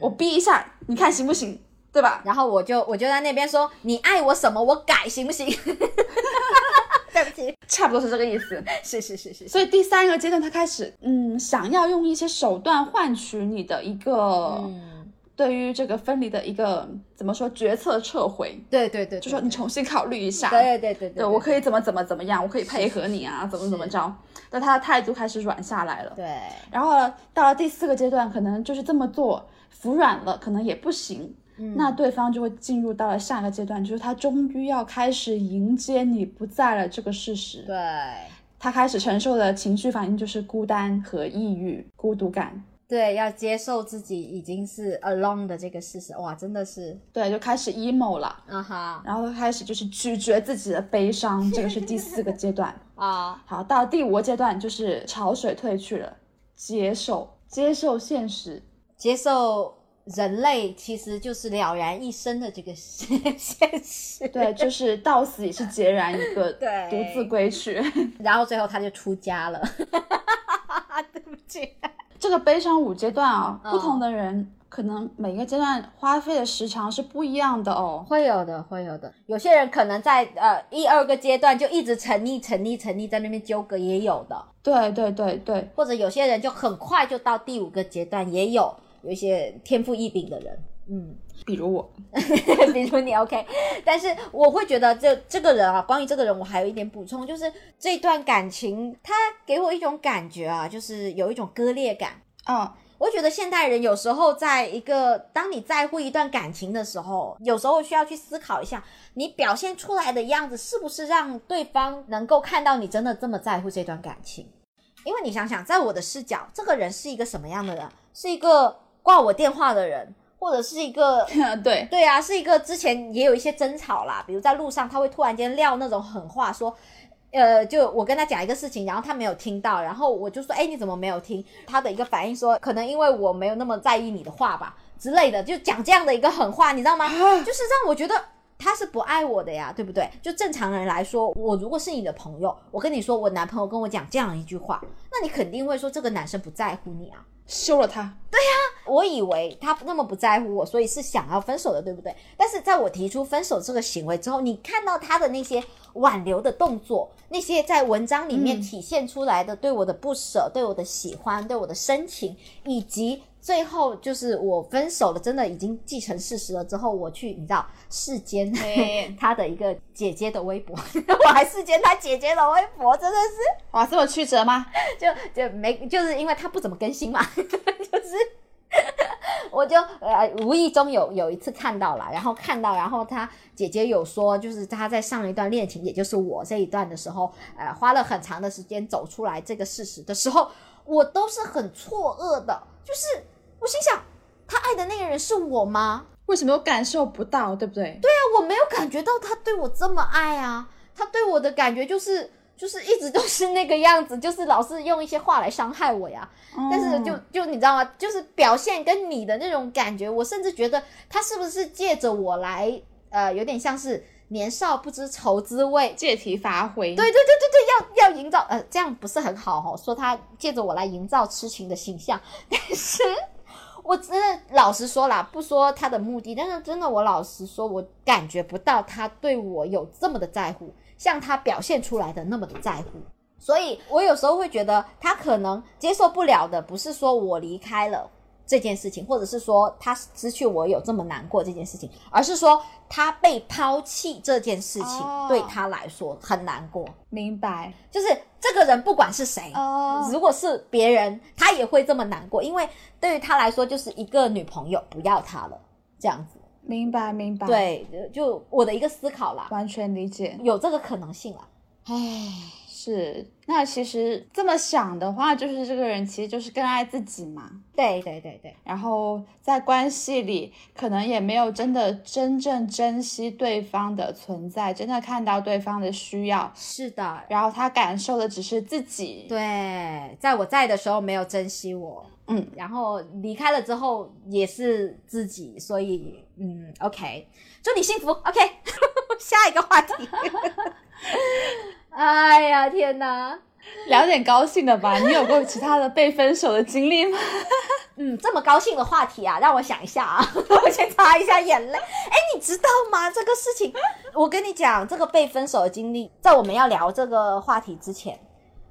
我 B 一下，你看行不行？对吧？然后我就我就在那边说，你爱我什么，我改行不行？<laughs> 对不起，差不多是这个意思。是是是是，所以第三个阶段，他开始嗯，想要用一些手段换取你的一个、嗯，对于这个分离的一个怎么说决策撤回，对对对，就说你重新考虑一下。对对对对对，我可以怎么怎么怎么样，我可以配合你啊，怎么怎么着。但他的态度开始软下来了。对，然后到了第四个阶段，可能就是这么做服软了，可能也不行。嗯那对方就会进入到了下一个阶段，就是他终于要开始迎接你不在了这个事实。对他开始承受的情绪反应就是孤单和抑郁、孤独感。对，要接受自己已经是 alone 的这个事实，哇，真的是，对，就开始 emo 了，啊哈。然后开始就是咀嚼自己的悲伤，这个是第四个阶段。<laughs> 啊，好，到第五个阶段就是潮水退去了，接受接受现实。接受人类其实就是了然一生的这个 <laughs> 现现实，对，就是到死也是孑然一个，<laughs> 对。独自归去。然后最后他就出家了，对不起，这个悲伤五阶段啊，嗯不同的人可能每个阶段花费的时长是不一样的哦。会有的，会有的。有些人可能在呃一二个阶段就一直沉溺、沉溺、沉溺在那边纠葛，也有的。对对对对，或者有些人就很快就到第五个阶段，也有有一些天赋异禀的人，嗯，比如我，<laughs> 比如你 OK，但是我会觉得这这个人啊，关于这个人，我还有一点补充，就是这段感情，他给我一种感觉啊，就是有一种割裂感。啊，我觉得现代人有时候在一个当你在乎一段感情的时候，有时候需要去思考一下，你表现出来的样子是不是让对方能够看到你真的这么在乎这段感情。因为你想想，在我的视角，这个人是一个什么样的人？是一个挂我电话的人，或者是一个 <laughs> 对，对啊，是一个之前也有一些争吵啦，比如在路上他会突然间撂那种狠话说。呃，就我跟他讲一个事情，然后他没有听到，然后我就说，哎，你怎么没有听？他的一个反应说，可能因为我没有那么在意你的话吧之类的，就讲这样的一个狠话，你知道吗？就是让我觉得他是不爱我的呀，对不对？就正常人来说，我如果是你的朋友，我跟你说，我男朋友跟我讲这样一句话，那你肯定会说这个男生不在乎你啊。休了他。对呀我以为他那么不在乎我，所以是想要分手的，对不对？但是在我提出分手这个行为之后，你看到他的那些挽留的动作，那些在文章里面体现出来的对我的不舍、对我的喜欢、对我的深情，以及最后就是我分手了，真的已经既成事实了之后，我去你知道世间对他的一个姐姐的微博，<laughs> 我还世间他姐姐的微博，真的是。哇，这么曲折吗？<laughs> 就就没就是因为他不怎么更新嘛，<laughs> 就是我就呃无意中有有一次看到了，然后看到，然后他姐姐有说，就是他在上一段恋情，也就是我这一段的时候，呃，花了很长的时间走出来这个事实的时候，我都是很错愕的，就是我心想，他爱的那个人是我吗？为什么我感受不到，对不对？对啊，我没有感觉到他对我这么爱啊，他对我的感觉就是就是一直都是那个样子，<laughs> 就是老是用一些话来伤害我呀。但是就就你知道吗？就是表现跟你的那种感觉，我甚至觉得他是不是借着我来，呃，有点像是年少不知愁滋味。借题发挥。对对对对对，要要营造，呃，这样不是很好哦。说他借着我来营造痴情的形象，<laughs> 但是我真的老实说啦，不说他的目的，但是真的我老实说，我感觉不到他对我有这么的在乎，像他表现出来的那么的在乎。所以我有时候会觉得他可能接受不了的，不是说我离开了这件事情，或者是说他失去我有这么难过这件事情，而是说他被抛弃这件事情哦对他来说很难过。明白。就是这个人不管是谁，哦如果是别人，他也会这么难过，因为对于他来说就是一个女朋友不要他了，这样子。明白，明白。，对，就我的一个思考啦，完全理解。有这个可能性啦。唉，是，那其实这么想的话，就是这个人其实就是更爱自己嘛。对对对对，然后在关系里，可能也没有真的真正珍惜对方的存在，真的看到对方的需要，是的，然后他感受的只是自己。对，在我在的时候没有珍惜我，嗯，然后离开了之后也是自己，所以嗯，OK，祝你幸福，OK，<laughs> 下一个话题。<laughs> 哎呀，天哪！聊点高兴的吧。<laughs> 你有过其他的被分手的经历吗？<laughs> 嗯，这么高兴的话题啊，让我想一下啊，<laughs> 我先擦一下眼泪。哎，你知道吗？这个事情，我跟你讲，这个被分手的经历，在我们要聊这个话题之前，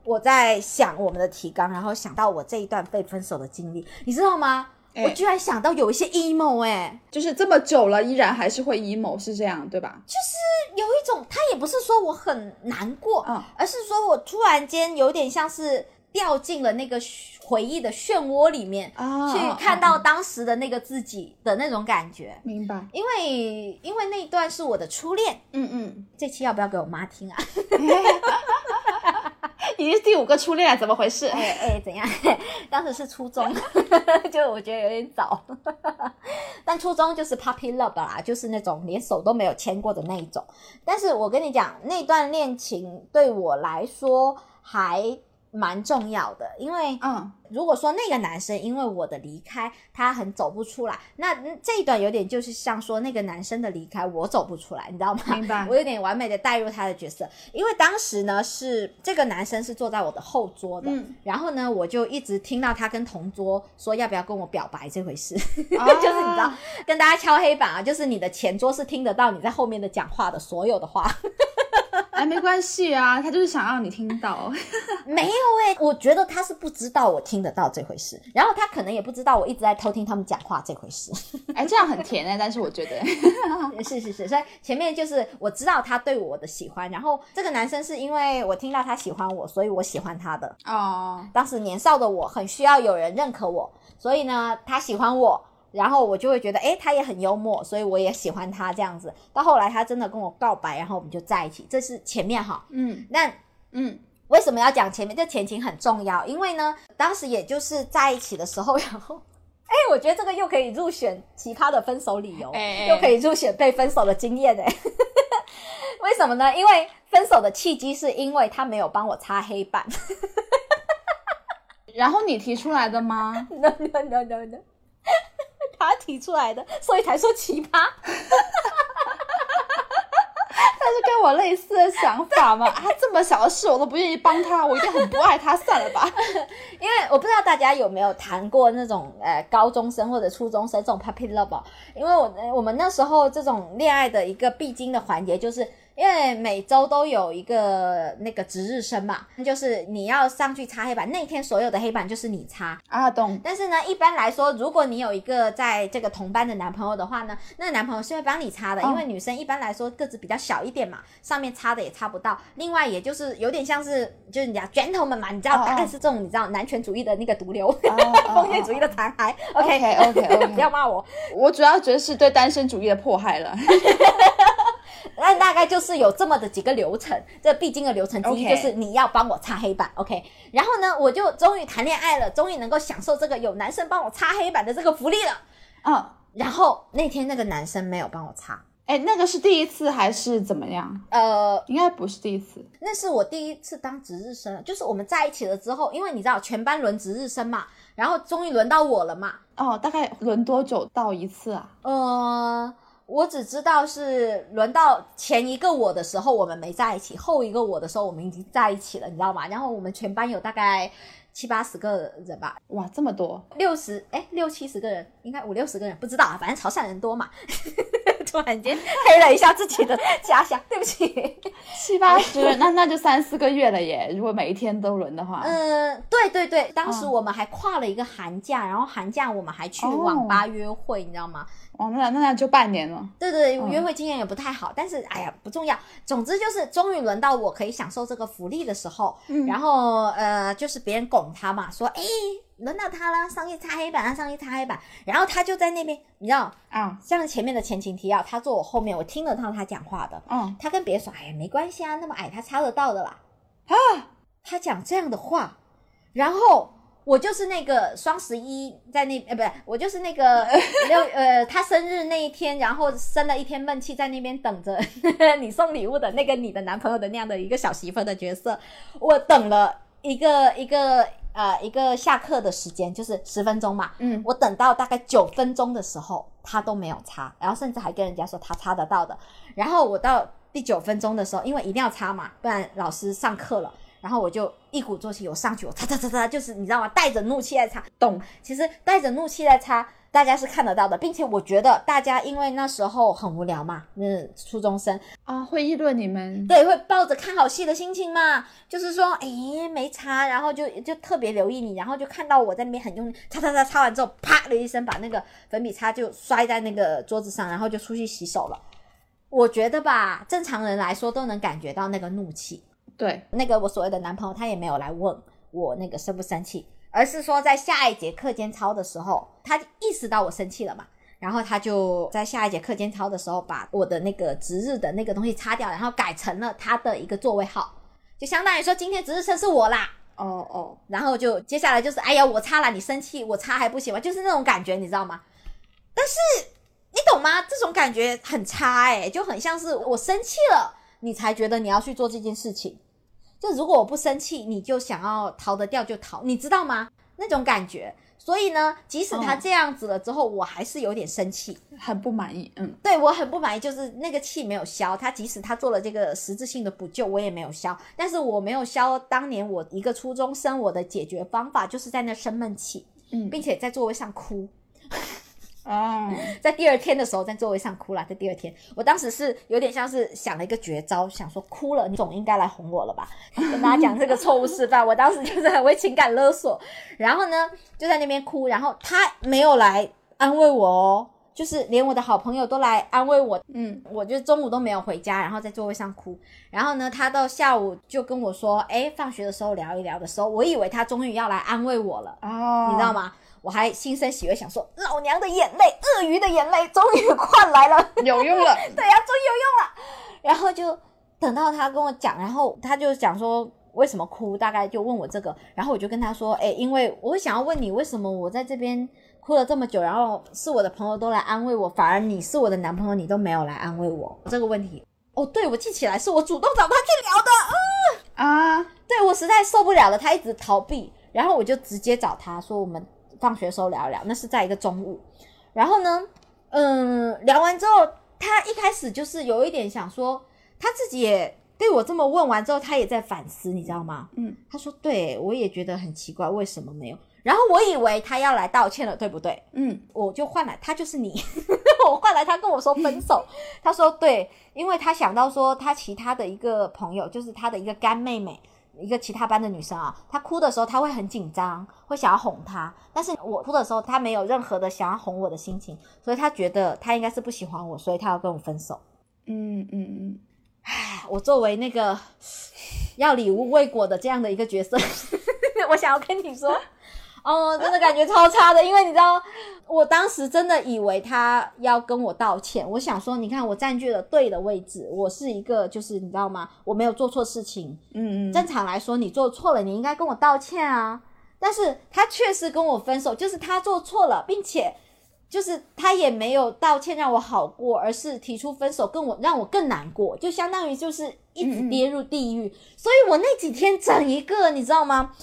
我在想我们的提纲，然后想到我这一段被分手的经历，你知道吗？哎我居然想到有一些 emo 哎、就是这么久了，依然还是会 emo，是这样对吧？就是有一种，他也不是说我很难过，嗯而是说我突然间有点像是掉进了那个回忆的漩涡里面，啊去看到当时的那个自己的那种感觉。明白。因为因为那一段是我的初恋，嗯嗯，这期要不要给我妈听啊？<laughs> <laughs> <laughs> 已经是第五个初恋了，怎么回事？哎哎，怎样？<laughs> 当时是初中，<laughs> 就我觉得有点早，但初中就是 puppy love 啦，就是那种连手都没有牵过的那一种。但是我跟你讲，那段恋情对我来说还蛮重要的，因为嗯，如果说那个男生因为我的离开，他很走不出来，那嗯这一段有点就是像说那个男生的离开，我走不出来，你知道吗？明白。<laughs> 我有点完美的带入他的角色，因为当时呢是这个男生是坐在我的后桌的，嗯。然后呢我就一直听到他跟同桌说要不要跟我表白这回事，啊。<laughs> 就是你知道跟大家敲黑板啊，就是你的前桌是听得到你在后面的讲话的所有的话。哎，没关系啊，他就是想让你听到。<laughs> 没有哎、我觉得他是不知道我听得到这回事，然后他可能也不知道我一直在偷听他们讲话这回事。<laughs> 哎，这样很甜哎，但是我觉得，<laughs> 是是是，所以前面就是我知道他对我的喜欢，然后这个男生是因为我听到他喜欢我，所以我喜欢他的。哦，当时年少的我很需要有人认可我，所以呢，他喜欢我，然后我就会觉得，哎，他也很幽默，所以我也喜欢他这样子。到后来他真的跟我告白，然后我们就在一起，这是前面哈。嗯那嗯，为什么要讲前面？这前情很重要，因为呢，当时也就是在一起的时候，然后哎、我觉得这个又可以入选奇葩的分手理由，又可以入选被分手的经验哎。<laughs> 为什么呢？因为分手的契机是因为他没有帮我擦黑板。<laughs> 然后你提出来的吗？no no no no no，<laughs> 他提出来的，所以才说奇葩。<laughs> 他是跟我类似的想法嘛？啊，这么小的事我都不愿意帮他，我一定很不爱他，算了吧。<laughs> 因为我不知道大家有没有谈过那种呃高中生或者初中生这种 puppy love，哦因为我呃我们那时候这种恋爱的一个必经的环节，就是因为每周都有一个那个值日生嘛，那就是你要上去擦黑板，那天所有的黑板就是你擦。啊，懂。但是呢，一般来说，如果你有一个在这个同班的男朋友的话呢，那男朋友是会帮你擦的，哦因为女生一般来说个子比较小一点嘛，上面擦的也擦不到。另外，也就是有点像是就是你讲 gentleman 嘛，你知道，大概是这种你知道男权主义的那个毒瘤，哦 <laughs> 封建主义的残骸。OK OK，OK，OK <laughs> 不要骂我。我主要觉得是对单身主义的迫害了。<laughs> 那大概就是有这么的几个流程，这必经的流程之一就是你要帮我擦黑板，OK。然后呢，我就终于谈恋爱了，终于能够享受这个有男生帮我擦黑板的这个福利了。嗯，然后那天那个男生没有帮我擦，哎，那个是第一次还是怎么样？呃，应该不是第一次。那是我第一次当值日生，就是我们在一起了之后，因为你知道全班轮值日生嘛，然后终于轮到我了嘛，哦，大概轮多久到一次啊？呃，我只知道是轮到前一个我的时候我们没在一起，后一个我的时候我们已经在一起了，你知道吗？然后我们全班有大概七八十个人吧，哇，这么多！六十哎六七十个人，应该五六十个人，不知道啊，反正潮汕人多嘛。突然间黑了一下自己的家乡，对不起。七八十，那那就三四个月了耶。如果每一天都轮的话，嗯，对对对，当时嗯我们还跨了一个寒假，然后寒假我们还去哦网吧约会，你知道吗？哦，那那那就半年了。对对，嗯约会经验也不太好，但是哎呀不重要。总之就是终于轮到我可以享受这个福利的时候，嗯然后呃就是别人拱他嘛，说哎轮到他了，上去擦黑板，啊上去擦黑板，然后他就在那边，你知道，啊，像前面的前情提要，他坐我后面，我听得到他讲话的，嗯。他跟别人说，哎呀没关系啊，那么矮他擦得到的啦。啊，他讲这样的话，然后我就是那个双十一在那呃，不是我就是那个 <laughs> 六呃，他生日那一天，然后生了一天闷气，在那边等着 <laughs> 你送礼物的那个你的男朋友的那样的一个小媳妇的角色，我等了一个一个呃一个下课的时间，就是十分钟嘛，嗯，我等到大概九分钟的时候，他都没有擦，然后甚至还跟人家说他擦得到的。然后我到第九分钟的时候，因为一定要擦嘛，不然老师上课了。然后我就一鼓作气，我上去，我擦擦擦擦，就是你知道吗？带着怒气在擦。懂。其实带着怒气在擦，大家是看得到的，并且我觉得大家因为那时候很无聊嘛，嗯，初中生，啊，会议论你们。对，会抱着看好戏的心情嘛，就是说，哎，没擦，然后就就特别留意你，然后就看到我在那边很用力，擦擦擦，擦完之后，啪的一声把那个粉笔擦就摔在那个桌子上，然后就出去洗手了。我觉得吧，正常人来说都能感觉到那个怒气。对，那个我所谓的男朋友，他也没有来问我那个生不生气，而是说在下一节课间操的时候，他意识到我生气了嘛，然后他就在下一节课间操的时候，把我的那个值日的那个东西擦掉，然后改成了他的一个座位号，就相当于说今天值日生是我啦。哦哦，然后就接下来就是，哎呀，我擦了，你生气，我擦还不行吗？就是那种感觉，你知道吗？但是你懂吗？这种感觉很差哎、就很像是我生气了，你才觉得你要去做这件事情。就如果我不生气，你就想要逃得掉就逃，你知道吗？那种感觉。所以呢，即使他哦这样子了之后，我还是有点生气。很不满意。嗯，对我很不满意，就是那个气没有消。他即使他做了这个实质性的补救，我也没有消。但是我没有消当年我一个初中生，我的解决方法就是在那生闷气，嗯并且在座位上哭。哦，在第二天的时候，在座位上哭了。在第二天，我当时是有点像是想了一个绝招，想说哭了，你总应该来哄我了吧？跟大家讲这个错误示范，<laughs> 我当时就是很为情感勒索。然后呢，就在那边哭，然后他没有来安慰我哦，就是连我的好朋友都来安慰我。嗯，我就中午都没有回家，然后在座位上哭。然后呢，他到下午就跟我说：“哎，放学的时候聊一聊的时候，我以为他终于要来安慰我了。”哦，你知道？吗？我还心生喜悦，想说老娘的眼泪，鳄鱼的眼泪终于换来了，<laughs> 有用了。<laughs> 对呀、终于有用了。然后就等到他跟我讲，然后他就讲说为什么哭，大概就问我这个，然后我就跟他说，哎，因为我想要问你，为什么我在这边哭了这么久，然后是我的朋友都来安慰我，反而你是我的男朋友，你都没有来安慰我这个问题。哦，对，我记起来，是我主动找他去聊的。啊，对我实在受不了了，他一直逃避，然后我就直接找他说，我们放学的时候聊一聊。那是在一个中午，然后呢，嗯，聊完之后，他一开始就是有一点想说，他自己也对我这么问完之后，他也在反思，你知道吗？嗯，他说，对我也觉得很奇怪，为什么没有？然后我以为他要来道歉了，对不对？嗯我就换来他就是你，<laughs> 我换来他跟我说分手，他说对，因为他想到说他其他的一个朋友，就是他的一个干妹妹，一个其他班的女生啊，她哭的时候她会很紧张，会想要哄她，但是我哭的时候她没有任何的想要哄我的心情，所以她觉得她应该是不喜欢我，所以她要跟我分手。嗯嗯嗯，唉我作为那个要礼物未果的这样的一个角色，<laughs> 我想要跟你说，哦，真的感觉超差的，因为你知道，我当时真的以为他要跟我道歉，我想说，你看我占据了对的位置，我是一个就是你知道吗？我没有做错事情，嗯嗯，正常来说，你做错了，你应该跟我道歉啊。但是他确实跟我分手，就是他做错了，并且就是他也没有道歉让我好过，而是提出分手，跟我让我更难过，就相当于就是一直跌入地狱。所以我那几天整一个，你知道吗？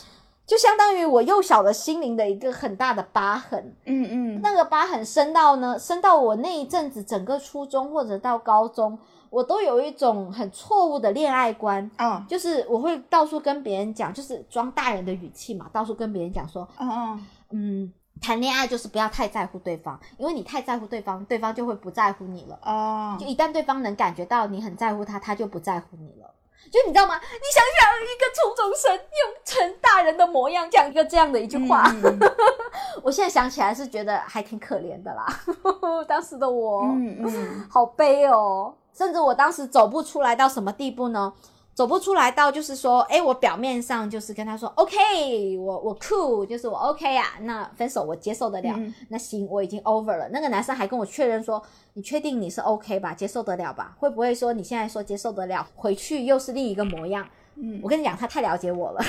就相当于我幼小的心灵的一个很大的疤痕。嗯嗯，那个疤痕深到呢，深到我那一阵子整个初中或者到高中，我都有一种很错误的恋爱观。哦就是我会到处跟别人讲，就是装大人的语气嘛，到处跟别人讲说，嗯哦，嗯，谈恋爱就是不要太在乎对方，因为你太在乎对方，对方就会不在乎你了。哦就，一旦对方能感觉到你很在乎他，他就不在乎你了。就你知道吗？你想想，一个初中生用成大人的模样讲一个这样的一句话，嗯 <laughs> 我现在想起来是觉得还挺可怜的啦。<laughs> 当时的我，嗯嗯好悲哦。甚至我当时走不出来到什么地步呢？走不出来到就是说，哎，我表面上就是跟他说，OK，我我 cool，，就是我 OK 啊，那分手我接受得了，嗯那行，我已经 over 了。那个男生还跟我确认说，你确定你是 OK 吧，接受得了吧？会不会说你现在说接受得了，回去又是另一个模样？嗯我跟你讲，他太了解我了。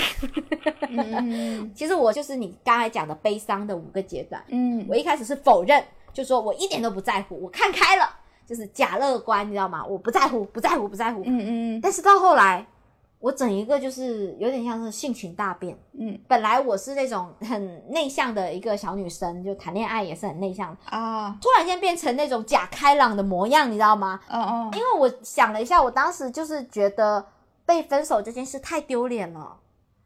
嗯 <laughs> 其实我就是你刚才讲的悲伤的五个阶段。嗯我一开始是否认，就说我一点都不在乎，我看开了，就是假乐观，你知道吗？我不在乎，不在乎，不在乎。嗯嗯但是到后来，我整一个就是有点像是性情大变。嗯本来我是那种很内向的一个小女生，就谈恋爱也是很内向，啊突然间变成那种假开朗的模样，你知道吗？哦哦，因为我想了一下，我当时就是觉得被分手这件事太丢脸了，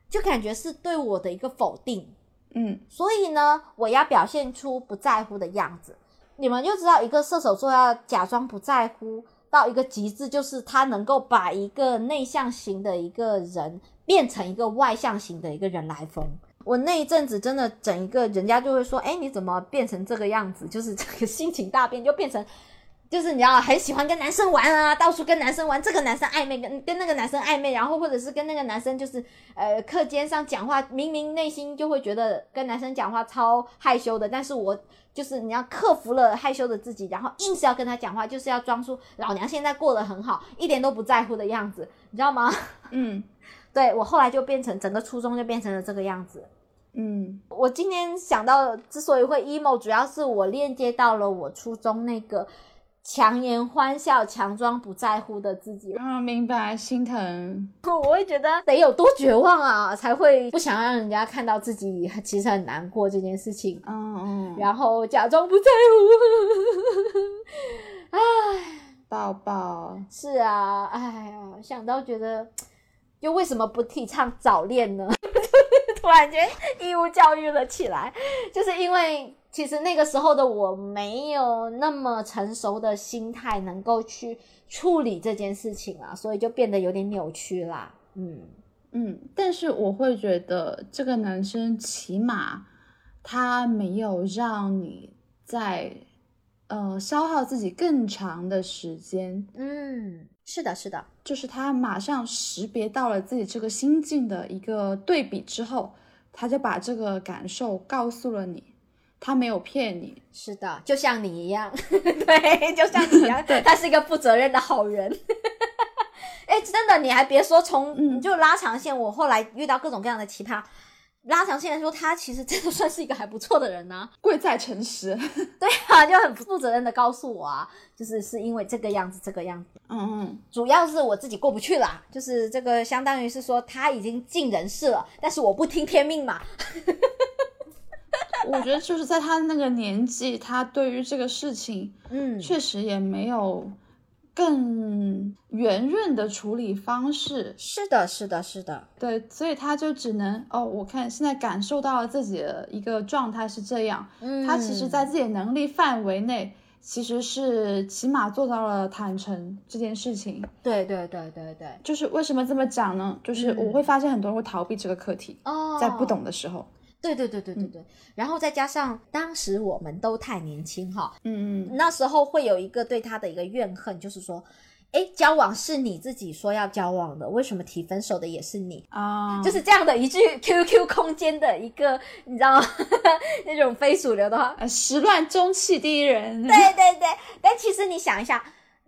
就感觉是对我的一个否定。嗯所以呢，我要表现出不在乎的样子。你们就知道，一个射手座要假装不在乎到一个极致，就是他能够把一个内向型的一个人变成一个外向型的一个人来疯。我那一阵子真的整一个，人家就会说：“哎，你怎么变成这个样子？”就是这个心情大变，就变成。就是你知道，很喜欢跟男生玩啊，到处跟男生玩，这个男生暧昧，跟跟那个男生暧昧，然后或者是跟那个男生就是呃课间上讲话，明明内心就会觉得跟男生讲话超害羞的，但是我就是你要克服了害羞的自己，然后硬是要跟他讲话，就是要装出老娘现在过得很好，一点都不在乎的样子，你知道吗？<laughs> 嗯对我后来就变成整个初中就变成了这个样子。嗯我今天想到，之所以会 emo，主要是我链接到了我初中那个强颜欢笑、强装不在乎的自己。啊，明白，心疼。我会觉得得有多绝望啊，才会不想让人家看到自己其实很难过这件事情，嗯嗯，然后假装不在乎。<laughs> 唉，抱抱。是啊，哎呀，想到觉得，又为什么不提倡早恋呢？<laughs> 突然间义务教育了起来，就是因为其实那个时候的我没有那么成熟的心态，能够去处理这件事情啊，所以就变得有点扭曲啦。嗯，嗯，但是我会觉得这个男生起码他没有让你在呃消耗自己更长的时间，嗯，是的，是的，就是他马上识别到了自己这个心境的一个对比之后，他就把这个感受告诉了你，他没有骗你。是的，就像你一样，<laughs> 对，就像你一样，<laughs> 他是一个负责任的好人。<laughs> 哎，真的，你还别说，从嗯就拉长线，我后来遇到各种各样的奇葩，拉长线来说，他其实真的算是一个还不错的人呢、贵在诚实。对啊，就很负责任的告诉我啊，就是是因为这个样子，这个样子。嗯嗯，主要是我自己过不去啦，就是这个相当于是说他已经尽人事了，但是我不听天命嘛。我觉得就是在他那个年纪，他对于这个事情 <laughs> 嗯，确实也没有更圆润的处理方式。是的，是的，是的，对，所以他就只能哦，我看现在感受到了自己的一个状态是这样，嗯，他其实在自己能力范围内，其实是起码做到了坦诚这件事情。对对对对对，就是为什么这么讲呢？就是嗯我会发现很多人会逃避这个课题，哦，在不懂的时候。对对对对对对，然后再加上当时我们都太年轻哈，嗯嗯，那时候会有一个对他的一个怨恨，就是说，哎，交往是你自己说要交往的，为什么提分手的也是你？啊，就是这样的一句 QQ 空间的一个，你知道吗？<laughs> 那种非主流的话，呃始乱终弃第一人。对对对，但其实你想一下，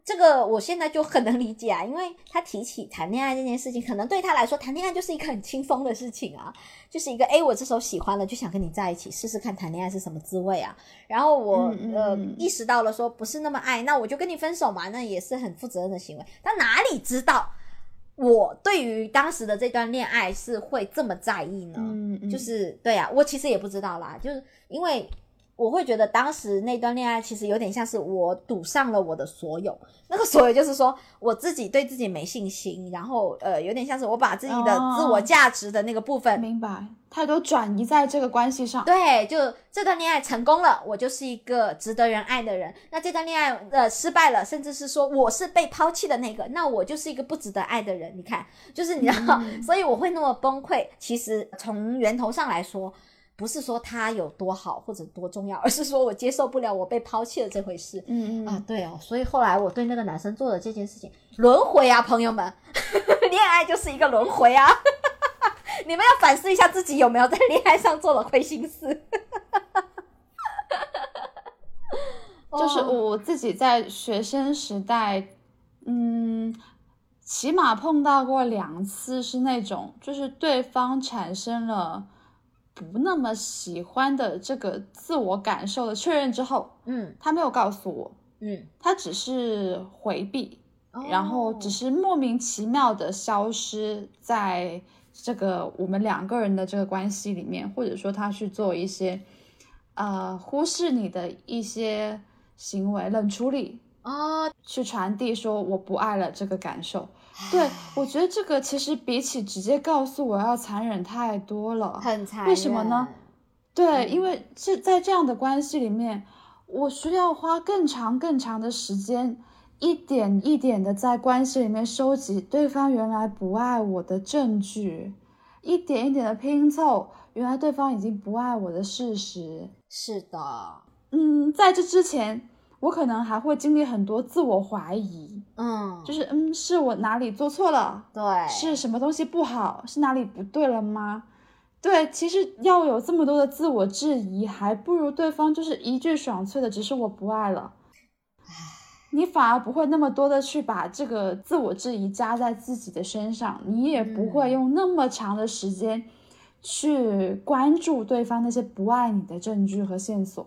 这个我现在就很能理解啊，因为他提起谈恋爱这件事情，可能对他来说，谈恋爱就是一个很轻松的事情啊，就是一个诶，我这时候喜欢了，就想跟你在一起试试看谈恋爱是什么滋味啊。然后我、嗯嗯呃嗯意识到了说不是那么爱，那我就跟你分手嘛，那也是很负责任的行为。他哪里知道我对于当时的这段恋爱是会这么在意呢？嗯嗯，就是对啊，我其实也不知道啦，就是因为我会觉得当时那段恋爱其实有点像是我赌上了我的所有，那个所有就是说我自己对自己没信心，然后呃有点像是我把自己的哦自我价值的那个部分。明白，他都转移在这个关系上。对，就这段恋爱成功了，我就是一个值得人爱的人。那这段恋爱呃失败了，甚至是说我是被抛弃的那个，那我就是一个不值得爱的人。你看，就是你知道，所以我会那么崩溃。其实从源头上来说，不是说他有多好或者多重要，而是说我接受不了我被抛弃了这回事。嗯嗯啊，对哦，所以后来我对那个男生做的这件事情，轮回啊，朋友们，<laughs> 恋爱就是一个轮回啊，<laughs> 你们要反思一下自己有没有在恋爱上做了亏心事。就是哦我自己在学生时代，嗯，起码碰到过两次是那种，就是对方产生了不那么喜欢的这个自我感受的确认之后，嗯。他没有告诉我，嗯，他只是回避，然后只是是莫名其妙的消失在这个我们两个人的这个关系里面，或者说他去做一些呃忽视你的一些行为，冷处理，哦，去传递说我不爱了这个感受。对我觉得这个其实比起直接告诉我要残忍太多了。很残忍。为什么呢？对，因为这在这样的关系里面，我需要花更长更长的时间，一点一点的在关系里面收集对方原来不爱我的证据，一点一点的拼凑原来对方已经不爱我的事实。是的，嗯，在这之前，我可能还会经历很多自我怀疑，嗯，就是嗯，是我哪里做错了？对，是什么东西不好？是哪里不对了吗？对，其实要有这么多的自我质疑，还不如对方就是一句爽脆的“只是我不爱了”，你反而不会那么多的去把这个自我质疑加在自己的身上，你也不会嗯用那么长的时间去关注对方那些不爱你的证据和线索，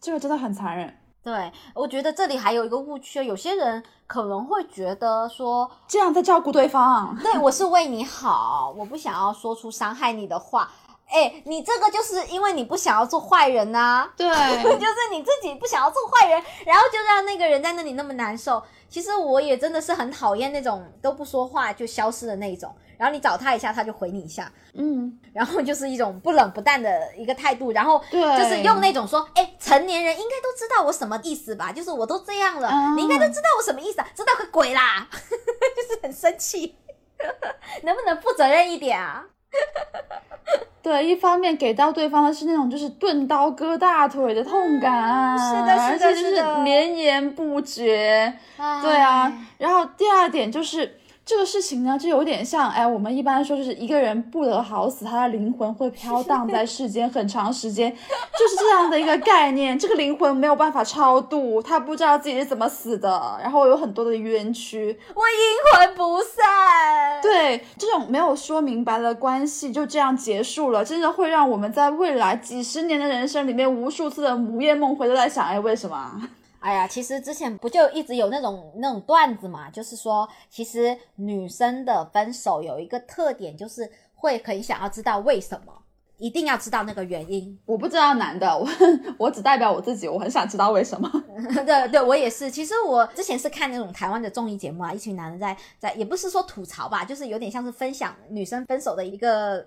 这个真的很残忍。对，我觉得这里还有一个误区，有些人可能会觉得说，这样在照顾对方，<laughs> 对我是为你好，我不想要说出伤害你的话。哎，你这个就是因为你不想要做坏人呐、对，<laughs> 就是你自己不想要做坏人，然后就让那个人在那里那么难受。其实我也真的是很讨厌那种都不说话就消失的那种，然后你找他一下他就回你一下，嗯，<laughs> 然后就是一种不冷不淡的一个态度，然后就是用那种说，哎，成年人应该都知道我什么意思吧？就是我都这样了，嗯你应该都知道我什么意思啊？知道个鬼啦！<laughs> 就是很生气，能不能负责任一点啊？<laughs> 对，一方面给到对方的是那种就是钝刀割大腿的痛感，嗯是的是的而且就是绵延不绝。哎对啊，然后第二点就是这个事情呢，就有点像，哎，我们一般说就是一个人不得好死，他的灵魂会飘荡 <laughs> 在世间很长时间，就是这样的一个概念。这个灵魂没有办法超度，他不知道自己是怎么死的，然后有很多的冤屈。我阴魂不散。对，这种没有说明白的关系就这样结束了，真的会让我们在未来几十年的人生里面，无数次的午夜梦回都在想，哎，为什么？哎呀，其实之前不就一直有那种那种段子嘛，就是说，其实女生的分手有一个特点，就是会很想要知道为什么，一定要知道那个原因。我不知道男的，我 <laughs> 我只代表我自己，我很想知道为什么。<laughs> 对对，我也是。其实我之前是看那种台湾的综艺节目啊，一群男人在在，也不是说吐槽吧，就是有点像是分享女生分手的一个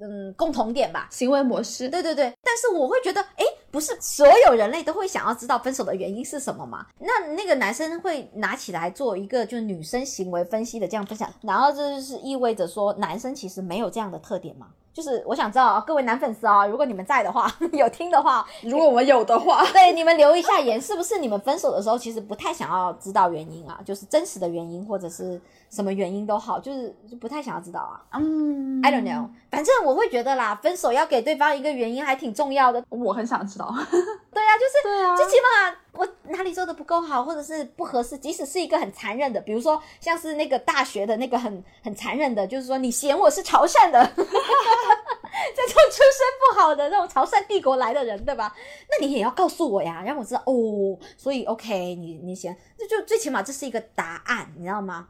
嗯共同点吧。行为模式，对对对，但是我会觉得，哎，不是所有人类都会想要知道分手的原因是什么嘛？那那个男生会拿起来做一个就是女生行为分析的这样分享，然后这就是意味着说男生其实没有这样的特点吗？就是我想知道啊，各位男粉丝啊，如果你们在的话，<laughs> 有听的话，如果我们有的话，<laughs> 对你们留一下言，是不是你们分手的时候其实不太想要知道原因啊？就是真实的原因或者是什么原因都好，就是就不太想要知道啊。嗯 I don't know，反正我会觉得啦，分手要给对方一个原因还挺重要的。我很想知道。<laughs> 对啊，就是对啊最起码我哪里做的不够好，或者是不合适，即使是一个很残忍的，比如说像是那个大学的那个很很残忍的，就是说你嫌我是潮汕的，<laughs> 这种出身不好的那种潮汕帝国来的人，对吧？那你也要告诉我呀，让我知道哦。所以 OK，你你嫌，这就最起码这是一个答案，你知道吗？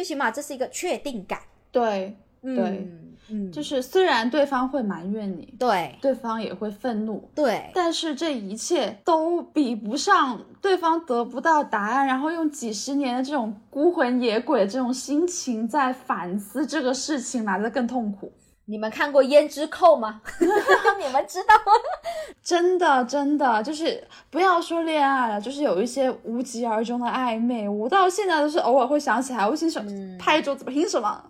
最起码这是一个确定感。对嗯对，嗯，就是虽然对方会埋怨你，对对方也会愤怒，对但是这一切都比不上对方得不到答案，然后用几十年的这种孤魂野鬼这种心情在反思这个事情来的更痛苦。你们看过《胭脂扣》吗？<laughs> 你们知道吗？真的，真的就是不要说恋爱了，就是有一些无疾而终的暧昧，我到现在都是偶尔会想起来，我心想拍桌子，凭什么？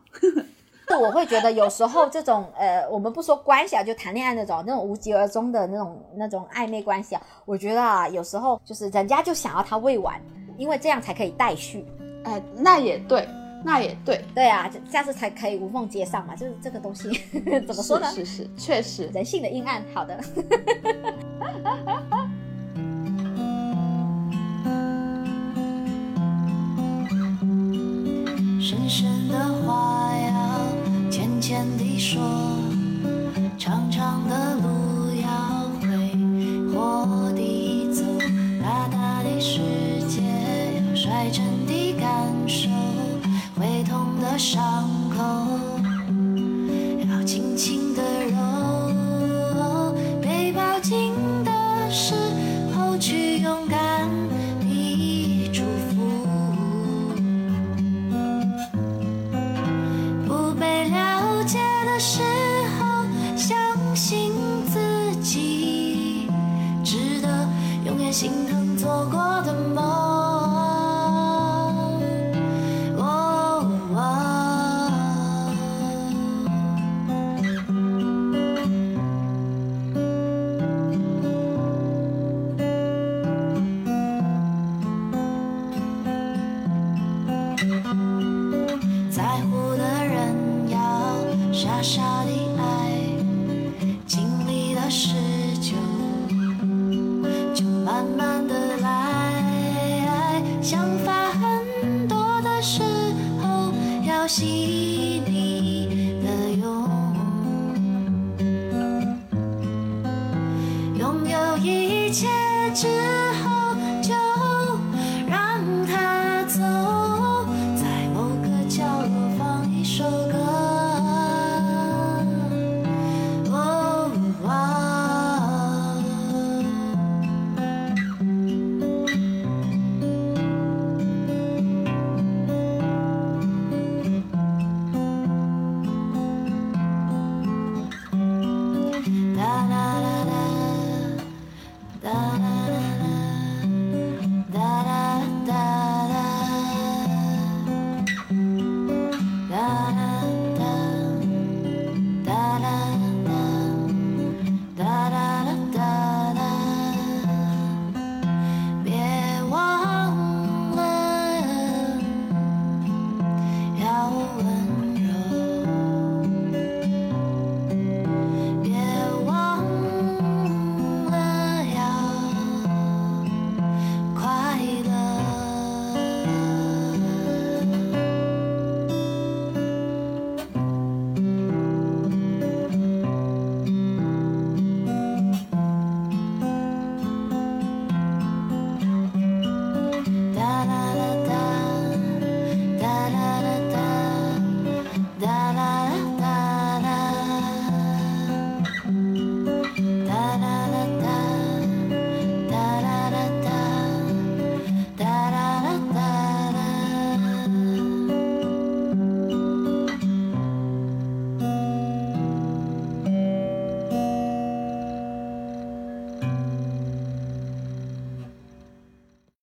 是我会觉得有时候这种呃，我们不说关系啊，就谈恋爱那种那种无疾而终的那种那种暧昧关系啊，我觉得啊，有时候就是人家就想要他未完，因为这样才可以待续。哎，那也对，那也对，对啊，下次才可以无缝接上嘛。就是这个东西 <laughs> 怎么说呢？是是是，确实。人性的阴暗。好的，<laughs> 深深的话要浅浅地说，长长的路要挥霍地走，大大的世界要率真地感受，会痛的伤口要轻轻地揉，被抱紧的时候去勇敢地祝福。不被了解的时候，相信自己值得永远心疼做过的梦。傻傻的爱，